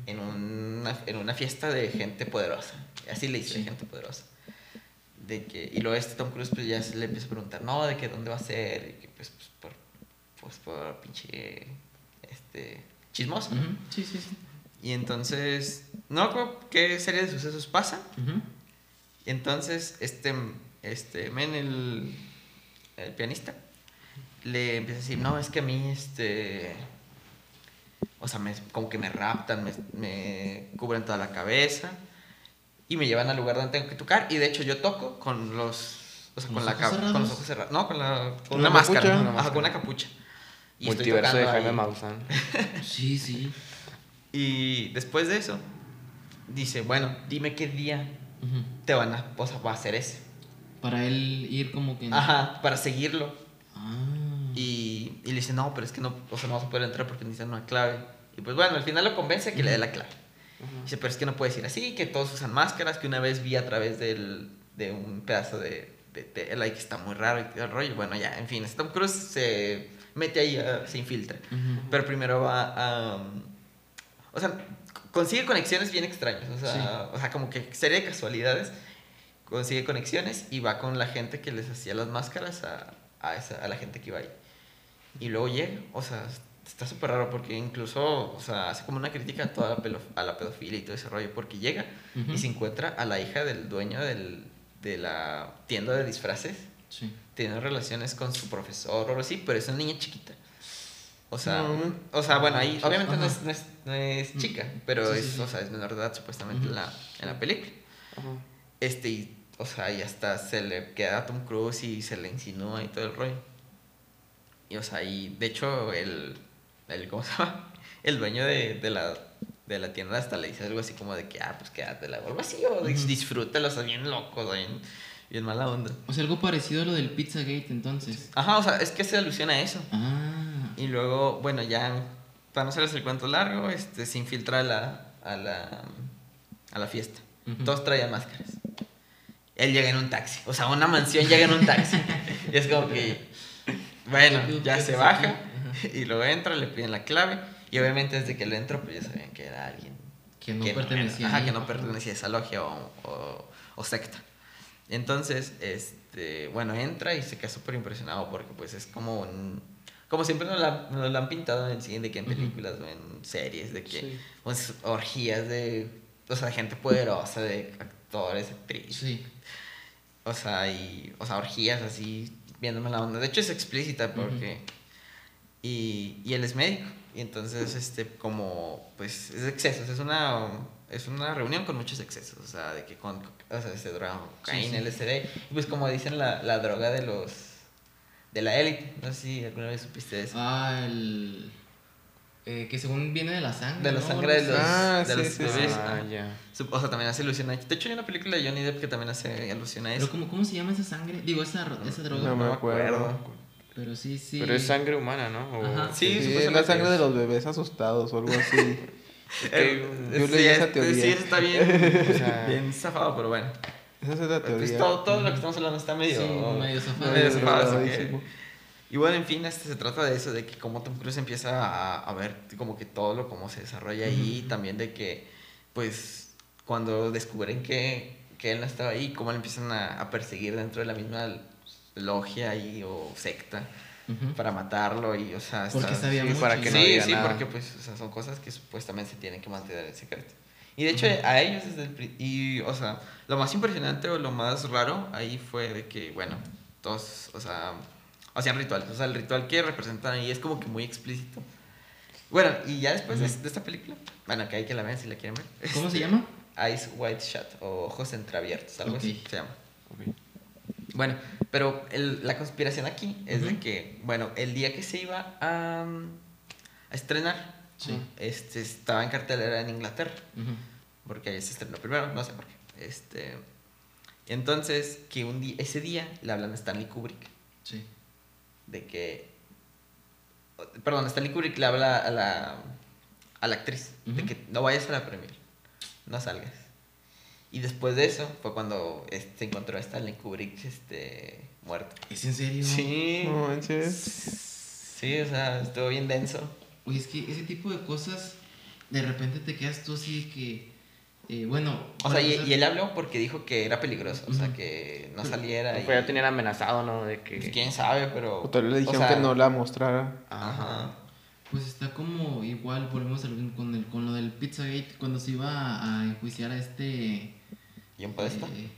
en una, en una fiesta de gente poderosa. Así le dice, de Sí. gente poderosa. De que, y luego este Tom Cruise pues ya se le empieza a preguntar, no, de que dónde va a ser, y que pues, pues por, pues por pinche, este, chismoso. Sí, sí, sí. Y entonces, no qué serie de sucesos pasan. Ujú. Y entonces, este, este, men, el, el pianista, le empieza a decir, no, es que a mí, este, o sea, me, como que me raptan, me, me cubren toda la cabeza y me llevan al lugar donde tengo que tocar. Y de hecho yo toco con los, o sea, ¿Con con, los la ojos capa- cerrados? con los ojos cerrados. No, con, la, con ¿Con una la máscara. capucha? Ajá, Una máscara. con una capucha. Y estoy Multiverso de Jaime. Maussan. Sí, sí. Y después de eso, dice, bueno, dime qué día te van a, o sea, va a hacer ese. Para él ir como que... Ajá, para seguirlo. Ah. Y, y le dice, no, pero es que no, o sea, no vas a poder entrar porque necesitan una clave. Y pues bueno, al final lo convence que le dé la clave. Dice, pero es que no puedes ir así, que todos usan máscaras, que una vez vi a través del, de un pedazo de, de tela y que está muy raro y todo el rollo. Bueno, ya, en fin, Tom Cruise se mete ahí, ah, se infiltra. Ujú. Pero primero va a... um, o sea, consigue conexiones bien extrañas. O sea, Sí. o sea, como que serie de casualidades. Consigue conexiones y va con la gente que les hacía las máscaras a, a, esa, a la gente que iba ahí. Y luego llega. O sea, está súper raro porque incluso, o sea, hace como una crítica a toda la, a la pedofilia y todo ese rollo. Porque llega Ujú. y se encuentra a la hija del dueño del, de la tienda de disfraces Sí. Tiene relaciones con su profesor o algo así, pero es una niña chiquita. O sea, No. o sea bueno, ahí obviamente no es, no es, no es chica, pero Sí, es, sí. o sea, es menor de edad supuestamente en, la, en la película. Ajá. Este, y, o sea, y hasta se le queda a Tom Cruise y se le insinúa y todo el rollo. Y, o sea, y de hecho, el, el ¿cómo se llama? El dueño de, de la, de la tienda hasta le dice algo así como de que, ah, pues quédatela o algo así, o o sea, bien loco, o sea, bien, bien mala onda. O sea, algo parecido a lo del Pizzagate entonces. Ajá, o sea, es que se alusiona a eso. Ah. Y luego, bueno, ya, para no hacerles el cuento largo, este, se infiltra a la, a la, a la fiesta. Todos traían máscaras. Él llega en un taxi, o sea, una mansión llega en un taxi. y es como que, bueno, ¿Qué- ya se baja y luego entra, le piden la clave. Y obviamente desde que él entró, pues ya sabían que era alguien Que no que pertenecía. ajá, ahí. que no pertenecía a esa logia o, o, o secta. Entonces, este, bueno, entra y se queda súper impresionado porque pues es como un... Como siempre nos la, nos la han pintado en cine, de que en películas o en series, de que Sí. pues, orgías de... O sea, gente poderosa, de actores, actrices. Sí. O sea, y, o sea, orgías así, viéndome la onda. De hecho, es explícita porque... Y, y él es médico. Y entonces, este, como, pues, es excesos. Es una, es una reunión con muchos excesos. O sea, de que con, o sea, se droga cocaína, Sí, sí. LSD. Y pues, como dicen, la, la droga de los, de la élite. No sé si alguna vez supiste de eso. Ah, el. eh, que según viene de la sangre. de la ¿no? sangre de los, Ah, de sí, los sí, sí. bebés. Ah, ya. O sea, también hace alusión a... De hecho, hay una película de Johnny Depp que también hace alusión a Pero eso. ¿cómo, ¿cómo se llama esa sangre? Digo, esa, esa droga. No me me acuerdo. acuerdo. Pero sí, sí. Pero es sangre humana, ¿no? O- Ajá. Sí, Sí, es supuestamente la sangre es. de los bebés asustados o algo así. Eh, Yo sí, leí esa es- teoría. Sí, está bien, O sea- bien zafado, pero bueno. Esa es la Pues teoría. todo, todo lo que estamos hablando está medio... Sí, medio zafado. medio zafado, así que-. Y bueno, en fin, este se trata de eso, de que como Tom Cruise empieza a, a ver como que todo lo cómo se desarrolla ahí, y también de que, pues, cuando descubren que, que él no estaba ahí, cómo le empiezan a, a perseguir dentro de la misma logia ahí o secta, Para matarlo y, o sea, Porque está- sabía sí, mucho para que sí, no diga sí, nada. porque pues, o sea, son cosas que supuestamente se tienen que mantener en secreto. Y de hecho, a ellos desde el y, o sea, lo más impresionante o lo más raro ahí fue de que, bueno, todos, o sea, hacían rituales. O sea, el ritual que representan ahí es como que muy explícito. Bueno, y ya después de, de esta película, bueno, que hay que la vean si la quieren ver. ¿Cómo se este, llama? Eyes Wide Shut o Ojos Entreabiertos, algo así Ok. se llama. Ok. Bueno, pero el- la conspiración aquí es de que, bueno, el día que se iba a, a estrenar, Sí. este, estaba en cartelera en Inglaterra, porque ahí se estrenó primero, no sé por qué. Este, entonces, que un día, ese día le hablan a Stanley Kubrick Sí. de que, perdón, Stanley Kubrick le habla a la, a la actriz de que no vayas a la premier, no salgas. Y después de eso fue cuando este, se encontró a Stanley Kubrick este, muerto. ¿Es en serio? Sí. No manches. Sí, o sea, estuvo bien denso. Oye, es que ese tipo de cosas, de repente te quedas tú así que, eh, bueno... O sea, y, y él habló porque dijo que era peligroso, o sea, que no saliera. y, Pues ya tenían amenazado, ¿no? De que. pues, quién sabe, pero. O tal vez le o dijeron sea, que no la mostrara. Ajá. Pues está como igual, volvemos con, el, con lo del Pizzagate, cuando se iba a enjuiciar a este... ¿Y un podesta? eh,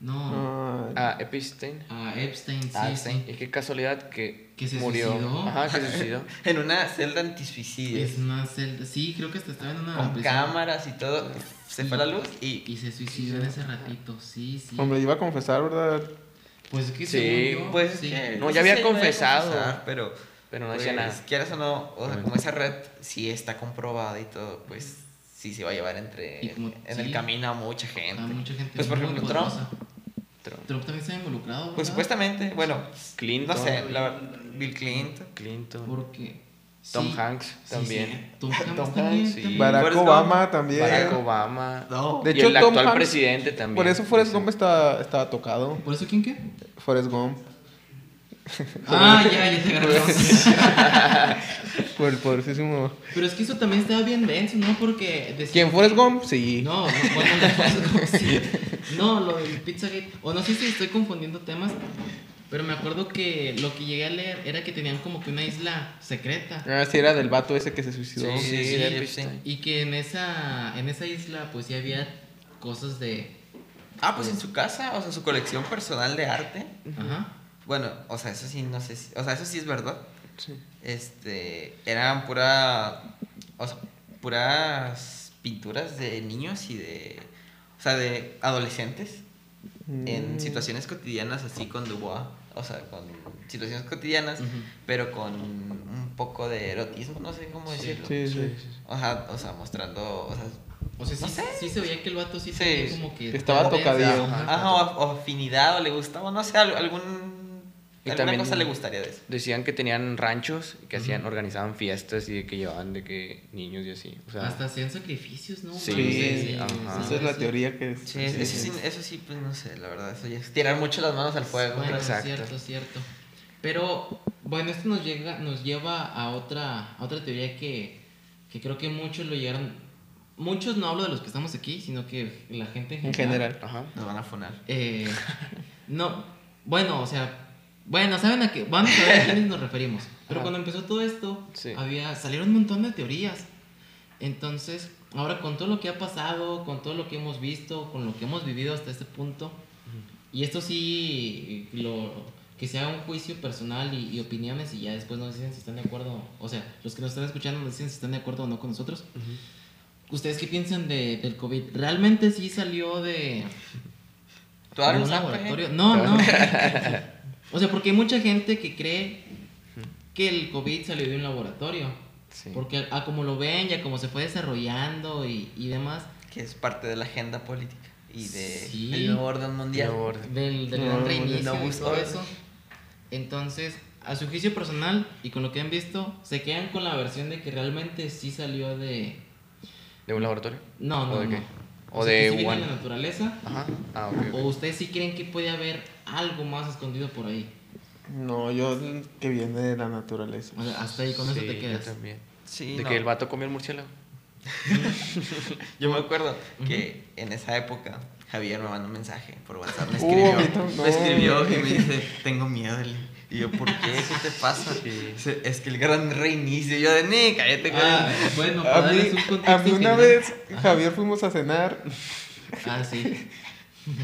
no, Ah, Ah, Epstein. a Epstein, sí, Ah, sí. Y qué casualidad que, Que se murió. suicidó. Ajá, que se suicidó. En una celda antisuicidio. Es una celda, sí, creo que hasta estaba en una Con prisión. cámaras y todo. Se fue la luz y. Y se suicidó en ese ratito, sí, sí. Hombre, iba a confesar, ¿verdad? Pues es que Sí, yo, Pues sí. que- No, ya había confesado. confesar, pero. Pero no pues, decía nada. Quieras o no, o sea, como esa red sí está comprobada y todo, pues sí se va a llevar entre. Y como- en sí. el camino a mucha gente. A mucha gente Pues por ejemplo, Trump. Trump. Trump también está involucrado, Pues ¿verdad? supuestamente, bueno. Clinton. No sé, la- Bill Clinton. Clinton. Porque... Tom sí, Hanks también. sí. Tom Hanks Tom también. Hanks, sí. también. Barack Obama Gump. también. Barack Obama. No. De y hecho, el Tom actual Hanks- presidente también. Por eso Forrest. Gump está, estaba tocado. ¿Por eso quién qué? Forrest Gump. Ah, ya, ya te agarré. Por el poderosísimo. Pero es que eso también estaba bien denso, ¿no? Porque... decían ¿Quién? ¿Forrest Gump? Sí. No, no, bueno, no, Forrest Gump, sí. No, lo del Pizzagate. O no sé si estoy confundiendo temas, pero me acuerdo que lo que llegué a leer era que tenían como que una isla secreta. Ah, sí, era del vato ese que se suicidó. Sí, Sí, sí, sí. Epstein. Y que en esa, en esa isla, pues sí había cosas de. Ah, pues en su casa, o sea, su colección personal de arte. Ajá. Bueno, o sea, eso sí, no sé si. O sea, eso sí es verdad. Sí. Este. Eran pura. O sea, puras pinturas de niños y de. O sea, de adolescentes. En Mm. situaciones cotidianas, así con Dubois. O sea, con situaciones cotidianas, pero con un poco de erotismo, no sé cómo decirlo. Sí, sí. O sea, o sea, mostrando. O sea, O sea, sí, No sé. sí se veía que el vato sí, Sí, tenía sí. como que. Estaba tocadillo. ajá. Ajá, o, afinidad, o le gustaba, no sé, al- algún. Y alguna también- cosa le gustaría de eso. Decían que tenían ranchos y que hacían, organizaban fiestas y que llevaban de que niños y así. O sea, Hasta hacían sacrificios, ¿no? Sí, Sí, ajá. esa es la teoría que es. Sí, eso, sí, eso sí, pues no sé, la verdad, eso ya es tirar mucho las manos al fuego. Bueno, Exacto. cierto, cierto. Pero, bueno, esto nos, llega, nos lleva a otra, a otra teoría que, que creo que muchos lo llegaron. Muchos no hablo de los que estamos aquí, sino que la gente en En general. general. Ajá. Nos van a funar. Eh, no, bueno, o sea, bueno, saben a qué, van a saber a quiénes nos referimos. Pero Ajá. cuando empezó todo esto, Sí. había, salieron un montón de teorías. Entonces, ahora con todo lo que ha pasado, con todo lo que hemos visto, con lo que hemos vivido hasta este punto, y esto sí, lo, que sea un juicio personal y, y opiniones y ya después nos dicen si están de acuerdo, o sea, los que nos están escuchando nos dicen si están de acuerdo o no con nosotros. ¿Ustedes qué piensan de, del COVID? ¿Realmente sí salió de, ¿Tú de un laboratorio? No, no. O sea, porque hay mucha gente que cree que el COVID salió de un laboratorio. Sí. Porque a como lo ven y a como se fue desarrollando y, y demás, Que es parte de la agenda política y de Sí. el nuevo orden mundial. Nuevo orden. del, del no, reinicio no y todo eso. Entonces, a su juicio personal y con lo que han visto, se quedan con la versión de que realmente sí salió de... ¿De un laboratorio? No, no, ¿O de no. qué? O, ¿O sea, de que sí viene de la naturaleza. Ajá. Ah, ok. ¿O ustedes sí creen que puede haber algo más escondido por ahí? No, yo que viene de la naturaleza. O sea, hasta ahí con eso te yo quedas. también. Sí, de no. que el vato comió el murciélago. Yo me acuerdo que en esa época Javier me mandó un mensaje por WhatsApp. Me Uh, escribió, me escribió y me dice, tengo miedo. Eli". Y yo, ¿por qué? ¿Qué te pasa? Sí. Es que el gran reinicio. Yo de, ni, cállate, Ah, bueno, para A mí, a mí una vez, Javier, fuimos a cenar Ah, sí.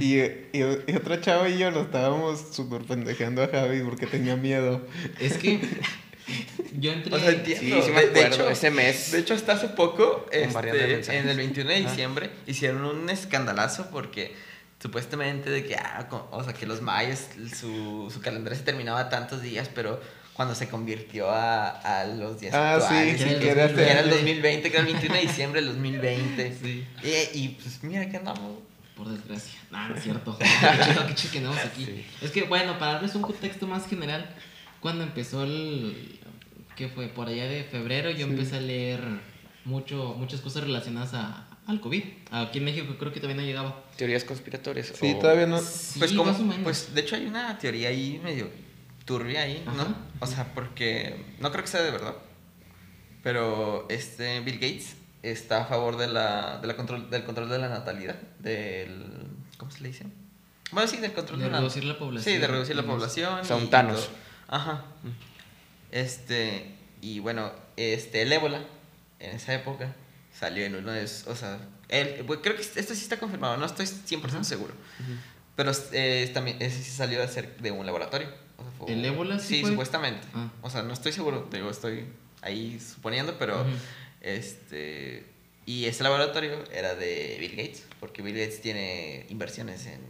Y, y, y otra chava y yo lo estábamos súper pendejeando a Javi porque tenía miedo. Es que yo entré. O sea, entiendo. Sí, sí me De- de acuerdo, hecho- ese mes. De hecho, hasta hace poco, este, en el 21 de diciembre, hicieron un escandalazo porque supuestamente de que, ah, co- o sea, que los mayas, su, su calendario se terminaba tantos días, pero cuando se convirtió a, a los días Ah, actuales, sí, que que, era que era el 2020. 2020, que era el 21 de diciembre del 2020. Sí. Y, y, pues mira que andamos. Por desgracia. No, no es cierto. Qué chido, qué chido que andamos aquí. Sí. Es que, bueno, para darles un contexto más general, cuando empezó el. ¿Qué fue? Por allá de febrero, yo Sí. empecé a leer mucho, muchas cosas relacionadas a, al COVID. Aquí en México creo que todavía no llegaba. Teorías conspiratorias. Sí, o- todavía no. Sí, Pues, como, más o menos. pues de hecho hay una teoría ahí medio turbia ahí, ¿no? Ajá. O sea, porque no creo que sea de verdad. Pero este Bill Gates está a favor de la, de la control, del control de la natalidad, del ¿cómo se le dice? Bueno, sí, del control De la- reducir la población. Sí, de reducir la población. Y Thanos. Ajá. Este, y bueno, este el ébola en esa época salió en uno de esos, o sea, él, creo que esto sí está confirmado, no estoy 100% Ajá. seguro. Pero eh, es también, ese sí salió de ser de un laboratorio. O sea, fue- ¿El ébola sí Sí, fue? supuestamente. Ah. O sea, no estoy seguro, digo, estoy ahí suponiendo, pero. Este y ese laboratorio era de Bill Gates, porque Bill Gates tiene inversiones en,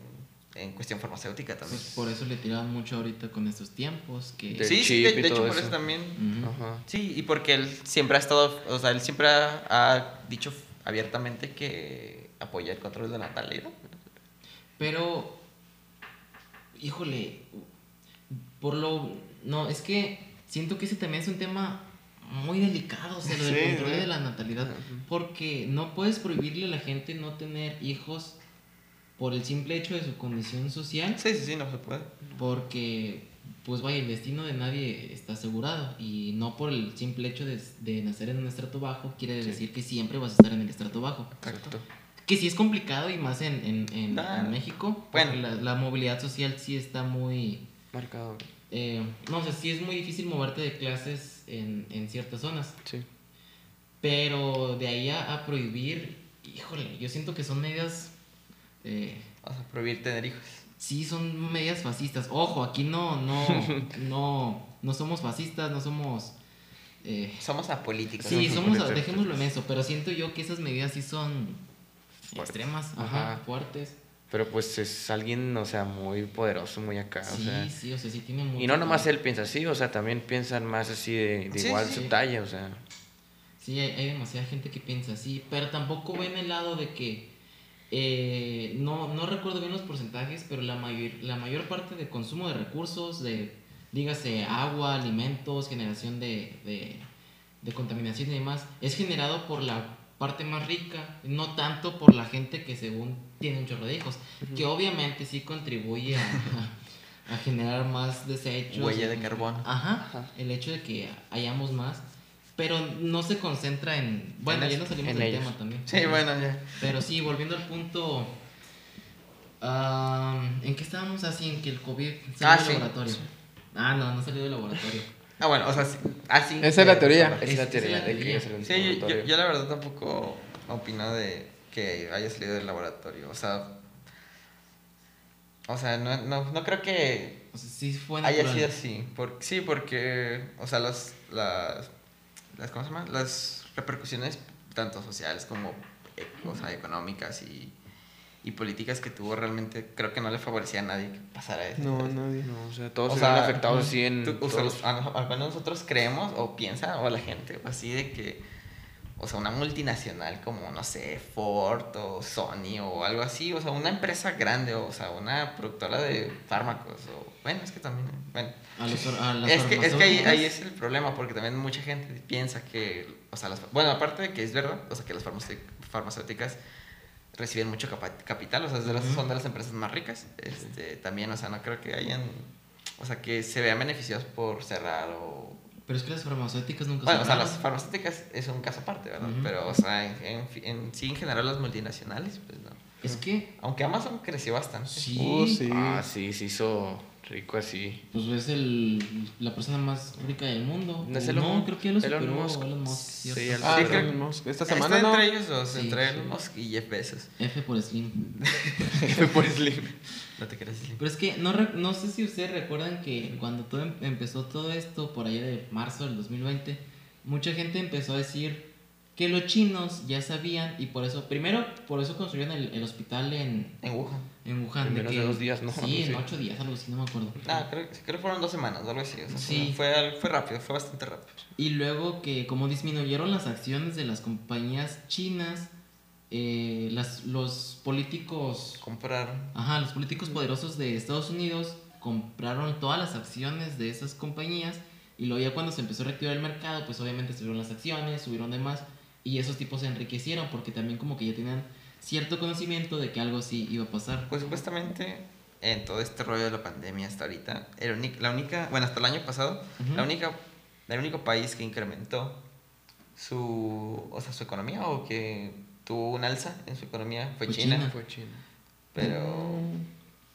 en cuestión farmacéutica también. Pues por eso le tiraban mucho ahorita con estos tiempos. Que... Del sí, sí, de, hecho por eso. eso también. Ajá. Sí, y porque él siempre ha estado, o sea, él siempre ha, ha dicho abiertamente que apoya el control de la natalidad. Pero, híjole, por lo... No, es que siento que ese también es un tema muy delicado, o sea, lo del Sí, control de la natalidad. Porque no puedes prohibirle a la gente no tener hijos por el simple hecho de su condición social. Sí, sí, sí, no se puede. Porque, pues vaya, el destino de nadie está asegurado. Y no por el simple hecho de, de nacer en un estrato bajo quiere Sí. decir que siempre vas a estar en el estrato bajo. Exacto. Que sí es complicado y más en, en, en- en México. bueno. La, la movilidad social sí está muy... Marcado. eh, no, o sea, sí es muy difícil moverte de clases en, en ciertas zonas. Sí. Pero de ahí a, a prohibir, híjole, yo siento que son medidas... eh, O sea, prohibir tener hijos. Sí, son medidas fascistas. Ojo, aquí no, no, no, no somos fascistas, no somos. eh, Somos apolíticos. sí, somos dejémoslo en eso, pero siento yo que esas medidas sí son extremas, ajá, Ajá. fuertes. Pero pues es alguien, o sea, muy poderoso, muy acá. Sí, o sea. sí, o sea, sí tiene mucho. Y no nomás él piensa así, o sea, también piensan más así de, de Sí, igual sí. su talla, o sea. Sí, hay, hay demasiada gente que piensa así, pero tampoco ven el lado de que. eh, no, no recuerdo bien los porcentajes, pero la mayor, la mayor parte de consumo de recursos, de, dígase, agua, alimentos, generación de, de, de contaminación y demás, es generado por la parte más rica, no tanto por la gente que según tiene un chorro de hijos, que obviamente sí contribuye a, a generar más desechos. Huella de carbono. Ajá, Ajá. el hecho de que hayamos más, pero no se concentra en... Bueno, En ya nos salimos del ellos. tema también. Sí, bueno, ya. Pero sí, volviendo al punto... am, ¿En qué estábamos así? En que el COVID salió Ah, del sí. laboratorio. Ah, no, no salió del laboratorio. Ah, bueno, o sea, sí, así. Esa es la teoría. Esa es la teoría de que Sí, yo, yo la verdad tampoco opino de que haya salido del laboratorio. O sea, o sea, no, no, no creo que O sea, sí fue haya sido así. Por, sí, porque, o sea, las, las, las, ¿cómo se llama? Las repercusiones tanto sociales como o sea, económicas y, y políticas que tuvo realmente, creo que no le favorecía a nadie que pasara eso. No, ¿sabes? nadie. No, o sea, todos O se sea, ven afectados así en. Tú- o sea, los- a, no- al menos nosotros creemos o piensa o la gente así de que o sea una multinacional como no sé Ford o Sony o algo así o sea una empresa grande o sea una productora de fármacos o bueno es que también bueno. A los, a las es que, es que ahí, ahí es el problema porque también mucha gente piensa que o sea las, bueno aparte de que es verdad o sea que las farmacé- farmacéuticas reciben mucho capital o sea de las- son de las empresas más ricas este también o sea no creo que hayan o sea que se vean beneficiados por cerrar o Pero es que las farmacéuticas nunca bueno o sea las farmacéuticas es un caso aparte verdad pero o sea en, en, sí en general las multinacionales pues no Es que... aunque Amazon creció bastante Sí. Uh, sí. Ah, sí, se hizo Rico así. Pues es el, la persona más rica del mundo. ¿No es Elon creo que ya lo Elon superó Musk. Elon Musk, Sí, cierto. Ah, Sí, Elon Musk. Esta Está semana no. entre ellos dos, Sí, entre sí. Elon Musk y Jeff Bezos. F por Slim. Fue por Slim. No te creas. Pero es que no, no sé si ustedes recuerdan que cuando todo em- empezó todo esto, por allá de marzo del 2020, mucha gente empezó a decir que los chinos ya sabían y por eso, primero, por eso construyeron el, el hospital en, En Wuhan. en Wuhan. En de menos que- de dos días, ¿no? Sí, en ocho días, algo así, no me acuerdo. Ah, creo, creo que fueron dos semanas, algo así. o sea, Sí. Fue, fue rápido, fue bastante rápido. Y luego que como disminuyeron las acciones de las compañías chinas, eh, las, los políticos Compraron. Ajá, los políticos poderosos de Estados Unidos compraron todas las acciones de esas compañías y luego ya cuando se empezó a reactivar el mercado, pues obviamente subieron las acciones, subieron demás y esos tipos se enriquecieron porque también como que ya tenían cierto conocimiento de que algo así iba a pasar. Pues supuestamente en todo este rollo de la pandemia hasta ahorita, el únic- la única, bueno, hasta el año pasado, la única, el único país que incrementó su, o sea, su economía o que tuvo un alza en su economía fue Fue China. China. Fue. Pero,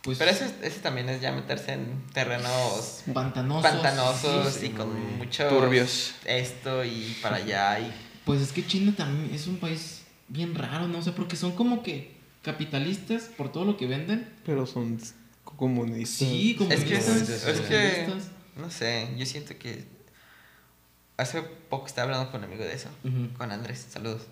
Pues pero ese, ese también es ya meterse en terrenos pantanosos. pantanosos sí. y con muy mucho turbios. esto y para allá y Pues es que China también es un país bien raro, no sé, porque son como que capitalistas por todo lo que venden. Pero son comunistas. Sí, es que es, comunistas, es que socialistas. no sé, yo siento que hace poco estaba hablando con un amigo de eso. Con Andrés, saludos.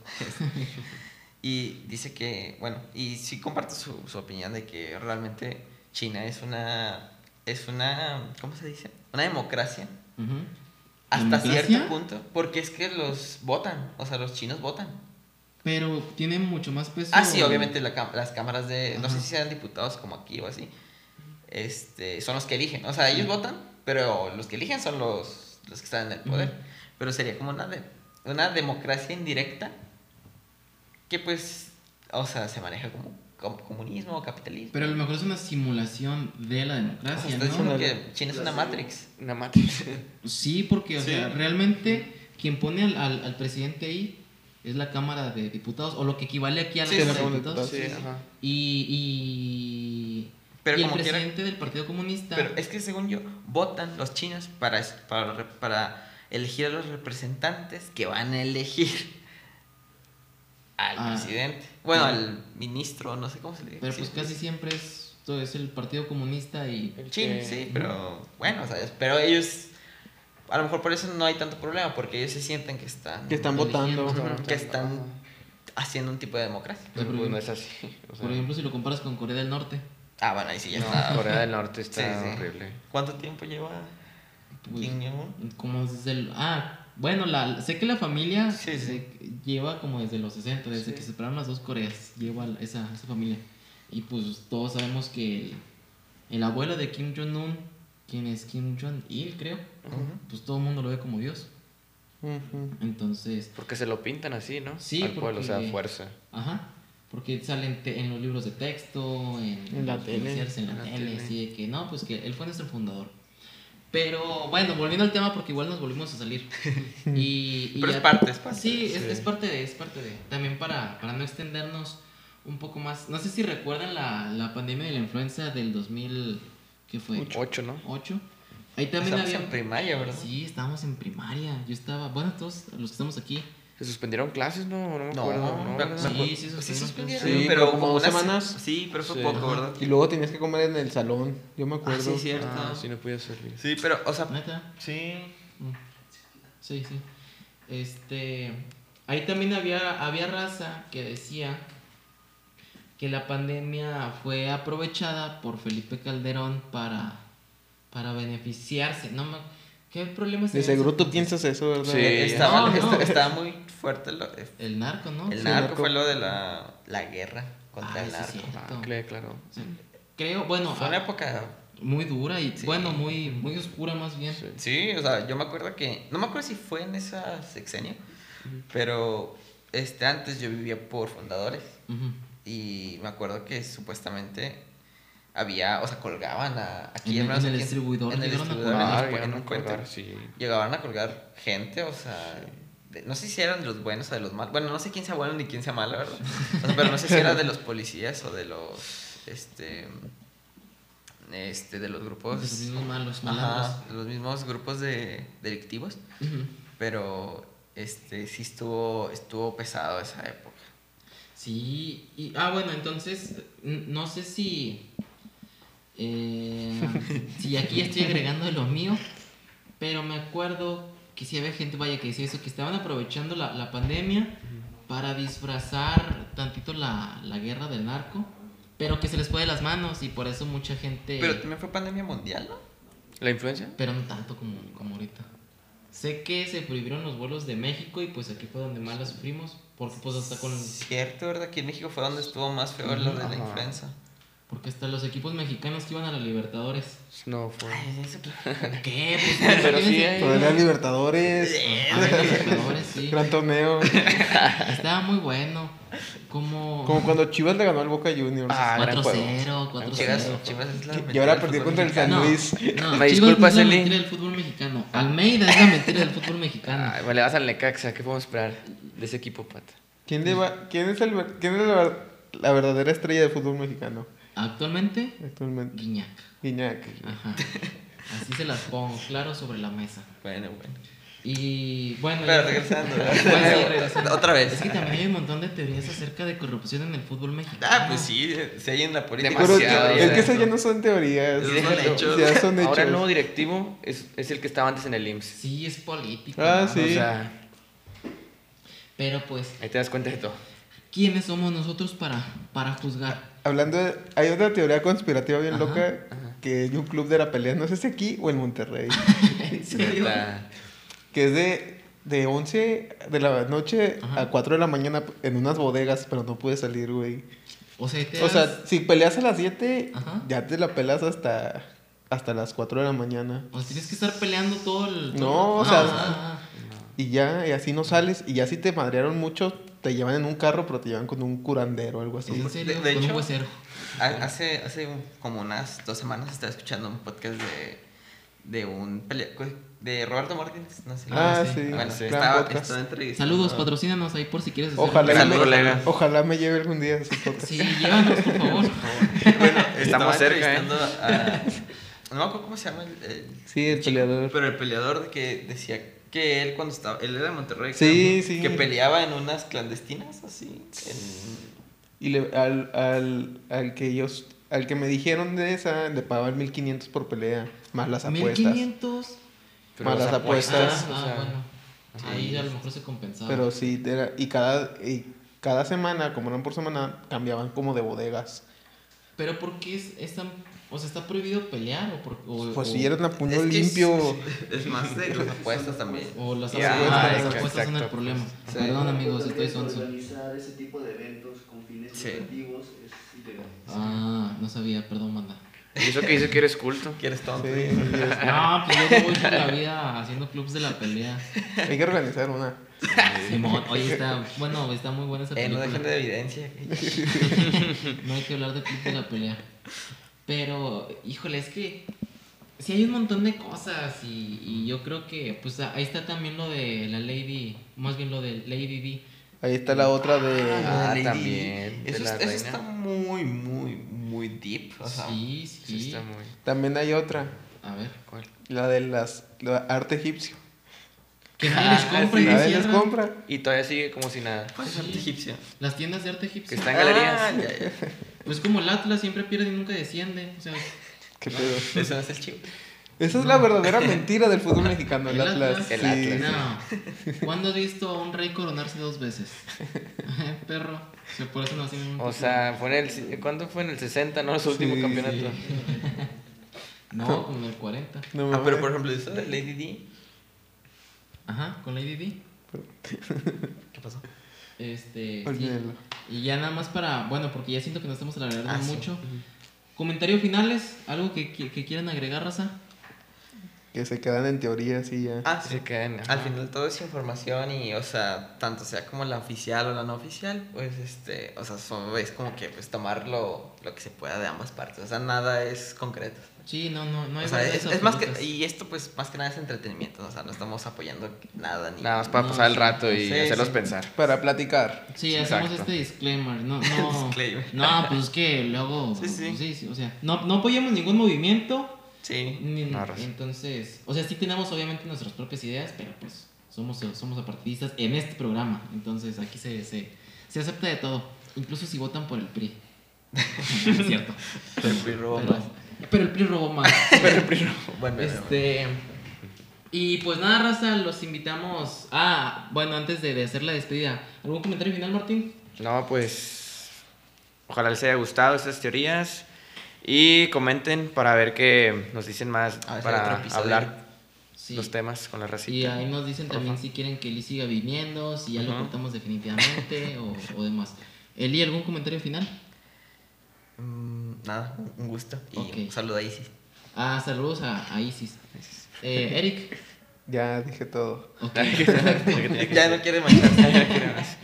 y dice que, bueno, y sí comparto su, su opinión de que realmente China es una, es una, ¿cómo se dice? Una democracia hasta ¿Democracia? cierto punto, porque es que los votan, o sea, los chinos votan. Pero tiene mucho más peso. Ah, sí, obviamente la las cámaras de, no sé si sean diputados como aquí o así, este, son los que eligen, o sea, ellos votan, pero los que eligen son los, los que están en el poder. Pero sería como una, de, una democracia indirecta que pues, o sea, se maneja como, como comunismo o capitalismo. Pero a lo mejor es una simulación de la o sea, democracia, ¿no? diciendo que China es una Matrix. Una matriz. Sí, porque, o Sí. sea, realmente quien pone al, al, al presidente ahí es la Cámara de Diputados, o lo que equivale aquí a la Sí, Cámara de Diputados. Sí, sí, sí. ajá. Y, y, Pero y el como quiera- presidente del Partido Comunista. Pero es que según yo, votan los chinos para, para, para elegir a los representantes que van a elegir al Ah. presidente. Bueno, al ministro, no sé cómo se le dice. pero pues casi siempre es, todo es el Partido Comunista y... El Sí, que- sí, pero bueno, ¿sabes? Pero ellos, a lo mejor por eso no hay tanto problema, porque ellos se sienten que están, Que están votando. Que están haciendo un tipo de democracia. Pero pues no es así. o sea, Por ejemplo, si lo comparas con Corea del Norte, Ah, bueno, ahí sí ya no, está. Corea del Norte está Sí, sí. horrible. ¿Cuánto tiempo lleva pues, Kim Jong-un? como desde el... Ah, bueno, la, sé que la familia Sí, sí. se- lleva como desde los 60, desde Sí. que se separaron las dos Coreas, lleva esa, esa familia. Y pues todos sabemos que el, el abuelo de Kim Jong-un, quien es Kim Jong-il, creo, pues todo el mundo lo ve como Dios. Entonces, Porque se lo pintan así, ¿no? Sí, Al pueblo, o sea, porque- fuerza. ajá, porque salen te- en los libros de texto, en, En la tele. noticiarios, en la, En la tele, tele. así de que no, pues que él fue nuestro fundador. Pero bueno, volviendo al tema porque igual nos volvimos a salir. Y, y Pero ya- es parte, es parte. Sí, es, Sí. es parte de, es parte de. También para, para no extendernos un poco más. No sé si recuerdan la, la pandemia de la influenza del 2000, ¿qué fue? Ocho, ¿no? 8. Ahí también Estamos había... en primaria, ¿verdad? Sí, estábamos en primaria. Yo estaba, bueno, todos los que estamos aquí. ¿Se suspendieron clases? No, no me No, acuerdo. me- ¿verdad? Sí, sí, sí suspendieron Sí, pero como como dos semanas. Sí, pero fue Sí. poco. ¿verdad? Y luego tenías que comer en el salón. Yo me acuerdo. Ah, sí, cierto. Ah, sí, no podía salir. Sí, pero, o sea, ¿Neta? sí. Mm. Sí, sí. Este. Ahí también había, había raza que decía que la pandemia fue aprovechada por Felipe Calderón para, para beneficiarse. No me, ¿Qué problema De sería seguro tú piensas eso, ¿verdad? Sí. Estaba, No, no. esta- estaba muy fuerte lo- El narco, ¿no? el Sí, narco, narco. fue lo de la, la guerra contra Ay, el narco. sí. Ah, claro, claro. Creo, bueno, Fue una ah, época muy dura y Sí. bueno, muy, muy oscura más bien. Sí. Sí, o sea, yo me acuerdo que. No me acuerdo si fue en esa sexenio, pero este, antes yo vivía por fundadores y me acuerdo que supuestamente había, o sea, colgaban a, aquí En el- menos en el distribuidor En el a distribuidor, colgar. en, Ah, en a colgar, sí. Llegaban a colgar gente, o sea. de- no sé si eran de los buenos o de los malos. Bueno, no sé quién sea bueno ni quién sea malo, ¿verdad? O sea, pero no sé si era de los policías o de los. Este. este, de los grupos. Los mismos malos. Ajá, los mismos grupos de delictivos. Pero este sí estuvo, estuvo pesado esa época. Sí, y, ah, bueno, entonces, no sé si, eh, si aquí estoy agregando de lo mío, pero me acuerdo que sí había gente, vaya, que decía eso, que estaban aprovechando la, la pandemia para disfrazar tantito la, la guerra del narco, pero que se les fue de las manos y por eso mucha gente, Pero también fue pandemia mundial, ¿no? ¿La influencia? pero no tanto como, como ahorita. Sé que se prohibieron los vuelos de México y pues aquí fue donde más la sufrimos, porque pues hasta con... Cierto, ¿verdad? Aquí en México fue donde estuvo más feo lo de la influenza. Porque hasta los equipos mexicanos que iban a la Libertadores. No fue. ¿Qué? Pues, Pero sí imagínense. hay- Todavía Libertadores. Libertadores, sí. Gran torneo. Estaba muy bueno. Como, Como cuando Chivas le ganó al Boca Juniors. Ah, gran 4-0, 4-0. Chivas, Chivas es la y ahora perdió contra el San No, Luis. no, Me Chivas disculpas, no es la Eli. mentira del fútbol mexicano. Almeida es la mentira del fútbol mexicano. Ay, vale, vas al Necaxa. ¿Qué podemos esperar de ese equipo, Pat? ¿Quién, le va- quién es, el, ver- quién es la verdadera estrella del fútbol mexicano Actualmente, actualmente? Guiñac. Guiñac. Ajá. Así se las pongo, claro, sobre la mesa. Bueno, bueno. Y bueno. Pero ya- regresando. Bueno, sí, regresando. Otra vez. Es que también hay un montón de teorías acerca de corrupción en el fútbol mexicano. Ah, pues sí, si hay en la política. Pero Demasiado, es que esas ya no son teorías. Esos son hechos. Ya son hechos. Ahora el nuevo directivo es, es el que estaba antes en el IMSS. Sí, es político. Ah, ¿no? sí. O sea, Pero pues, ahí te das cuenta de todo. ¿quiénes somos nosotros para, para juzgar? Hablando de, hay otra teoría conspirativa bien Ajá, loca que hay un club de la pelea, no sé si aquí o en Monterrey. Neta. que es de, de 11 de la noche Ajá. a 4 de la mañana en unas bodegas, pero no puedes salir, güey. O sea, O sea, si peleas a las 7, Ajá. ya te la pelas hasta, hasta las 4 de la mañana. o sea, tienes que estar peleando todo el... No, todo- o sea, Ah, Y ya, y así no sales. Y ya si te madrearon mucho, te llevan en un carro, pero te llevan con un curandero o algo así. ¿En serio? De- de Con un hecho- huesero. Ha- Hace, hace un- como unas dos semanas estaba escuchando un podcast de, de un de Roberto Martínez. No sé Ah, Ah, sí. Bueno, sí. estaba, estaba entrevistando- Saludos, patrocínanos ahí por si quieres hacer Ojalá, me, colega. ojalá me lleve algún día a su podcast. Sí, llévanos, por favor. Bueno, estaba Estamos cerca, ¿eh? entrevistando a- No me acuerdo cómo se llama el, el Sí, el chico, peleador. Pero el peleador de que decía que él cuando estaba... Él era de Monterrey. Sí, sí. Que peleaba en unas clandestinas, así. en- Y le- al, al, al que ellos, al que me dijeron de esa, le pagaban 1500 por pelea, más las apuestas. 1500. Pero Más las apuestas. Ah, o ah, sea, bueno. Ahí a lo mejor se compensaba. Pero sí, era- y cada, y cada semana, como eran por semana, cambiaban como de bodegas. Pero ¿por qué es, es tan- o sea, está prohibido pelear o por, o, Pues o- si eran a puño Es que limpio. Es, es más de las apuestas también. o las Ya, apuestas, las exacto, apuestas son el problema. Sí. Perdón amigos, estoy sonso. Organizar ese tipo de eventos con fines Sí. es ilegal. Ah, no sabía, perdón, manda. Y eso que dice que eres culto. ¿Quieres tonto? Sí, No, pues yo voy por la vida haciendo clubs de la pelea. hay que organizar una. Simón, oye, está, bueno, está muy buena esa Eh, no película. dejen de evidencia. No hay que hablar de club de la pelea. Pero, híjole, es que sí hay un montón de cosas y, y yo creo que, pues ahí está también lo de la Lady, más bien lo de Lady D. Ahí está la otra de... Ah, Lady. también, de Eso, la es- eso está muy, muy, muy deep. O sea, Sí, Sí, sí. está muy. También hay otra, A ver. ¿Cuál? la de las la arte egipcio. Que nadie les Ah, compra sí, y Nadie les les compra. Y todavía sigue como si nada. ¿Cuál es arte Sí. egipcio? Las tiendas de arte Que egipcio. está en galerías. Ah, ya, ya. Pues como el Atlas siempre pierde y nunca desciende. O sea, ¿Qué pedo? Eso no es el chivo. Esa es la verdadera mentira del fútbol mexicano, el el Atlas. Atlas. El Sí. Atlas. No. ¿Cuándo has visto a un rey coronarse dos veces? Perro. O sea, por eso no hacen un O sea, fue en el, ¿cuándo fue en el 60, no? Su último Sí, campeonato. sí. No, como en el 40. No Ah, pero por ejemplo, eso de Lady D. Ajá, con Lady D. ¿Qué pasó? Este. sí. Y ya nada más para. Bueno, porque ya siento que nos estamos alargando Ah, sí. mucho. Comentario finales, algo que, que, que quieran agregar, raza. Que se quedan en teoría así ya. Ah, Se quedan, Al final todo es información y, o sea, tanto sea como la oficial o la no oficial, pues, este, o sea, son- es como que, pues, tomar lo, lo que se pueda de ambas partes. O sea, nada es concreto. Sí, no, no, no hay O sea, es, más que, y esto, pues, más que nada es entretenimiento. O sea, no estamos apoyando nada ni. Nada más para No, pasar el rato y Sí, hacerlos sí. pensar. Para platicar. Sí, hacemos este disclaimer. No, no. Disclaimer. No, pues es que luego. Sí, sí. sí, sí, o sea, no, no apoyamos ningún movimiento. Sí. ni- entonces, o sea, sí tenemos obviamente nuestras propias ideas, pero pues somos, somos apartidistas en este programa. Entonces aquí se, se, se acepta de todo. Incluso si votan por el PRI. Es cierto. El PRI Pero, más. Pero el PRI robó más. Bueno, Este. Y pues nada, raza, los invitamos. Ah, bueno, antes de, de hacer la despedida, ¿algún comentario final, Martín? No, pues. Ojalá les haya gustado estas teorías. Y comenten para ver qué nos dicen más. Para hablar Sí. los temas con la Y racita. ahí nos dicen también si quieren que Eli siga viniendo, si ya lo cortamos definitivamente o, o demás. Eli, ¿algún comentario final? Mm, nada, un gusto. Y Ok. un saludo a Isis. Ah, saludos a, a Isis. Eh, Eric. Ya dije todo. Ya no quiere mancharse.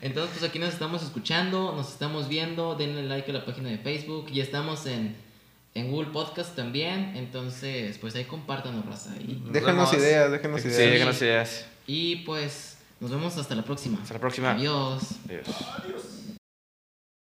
Entonces, pues aquí nos estamos escuchando, nos estamos viendo, denle like a la página de Facebook, ya estamos en, en Google Podcast también, entonces pues ahí compártanos, raza. Y, Nos Déjanos vemos. ideas, déjanos Sí, ideas. déjanos ideas. y pues nos vemos hasta la próxima. Hasta la próxima. Adiós. Adiós.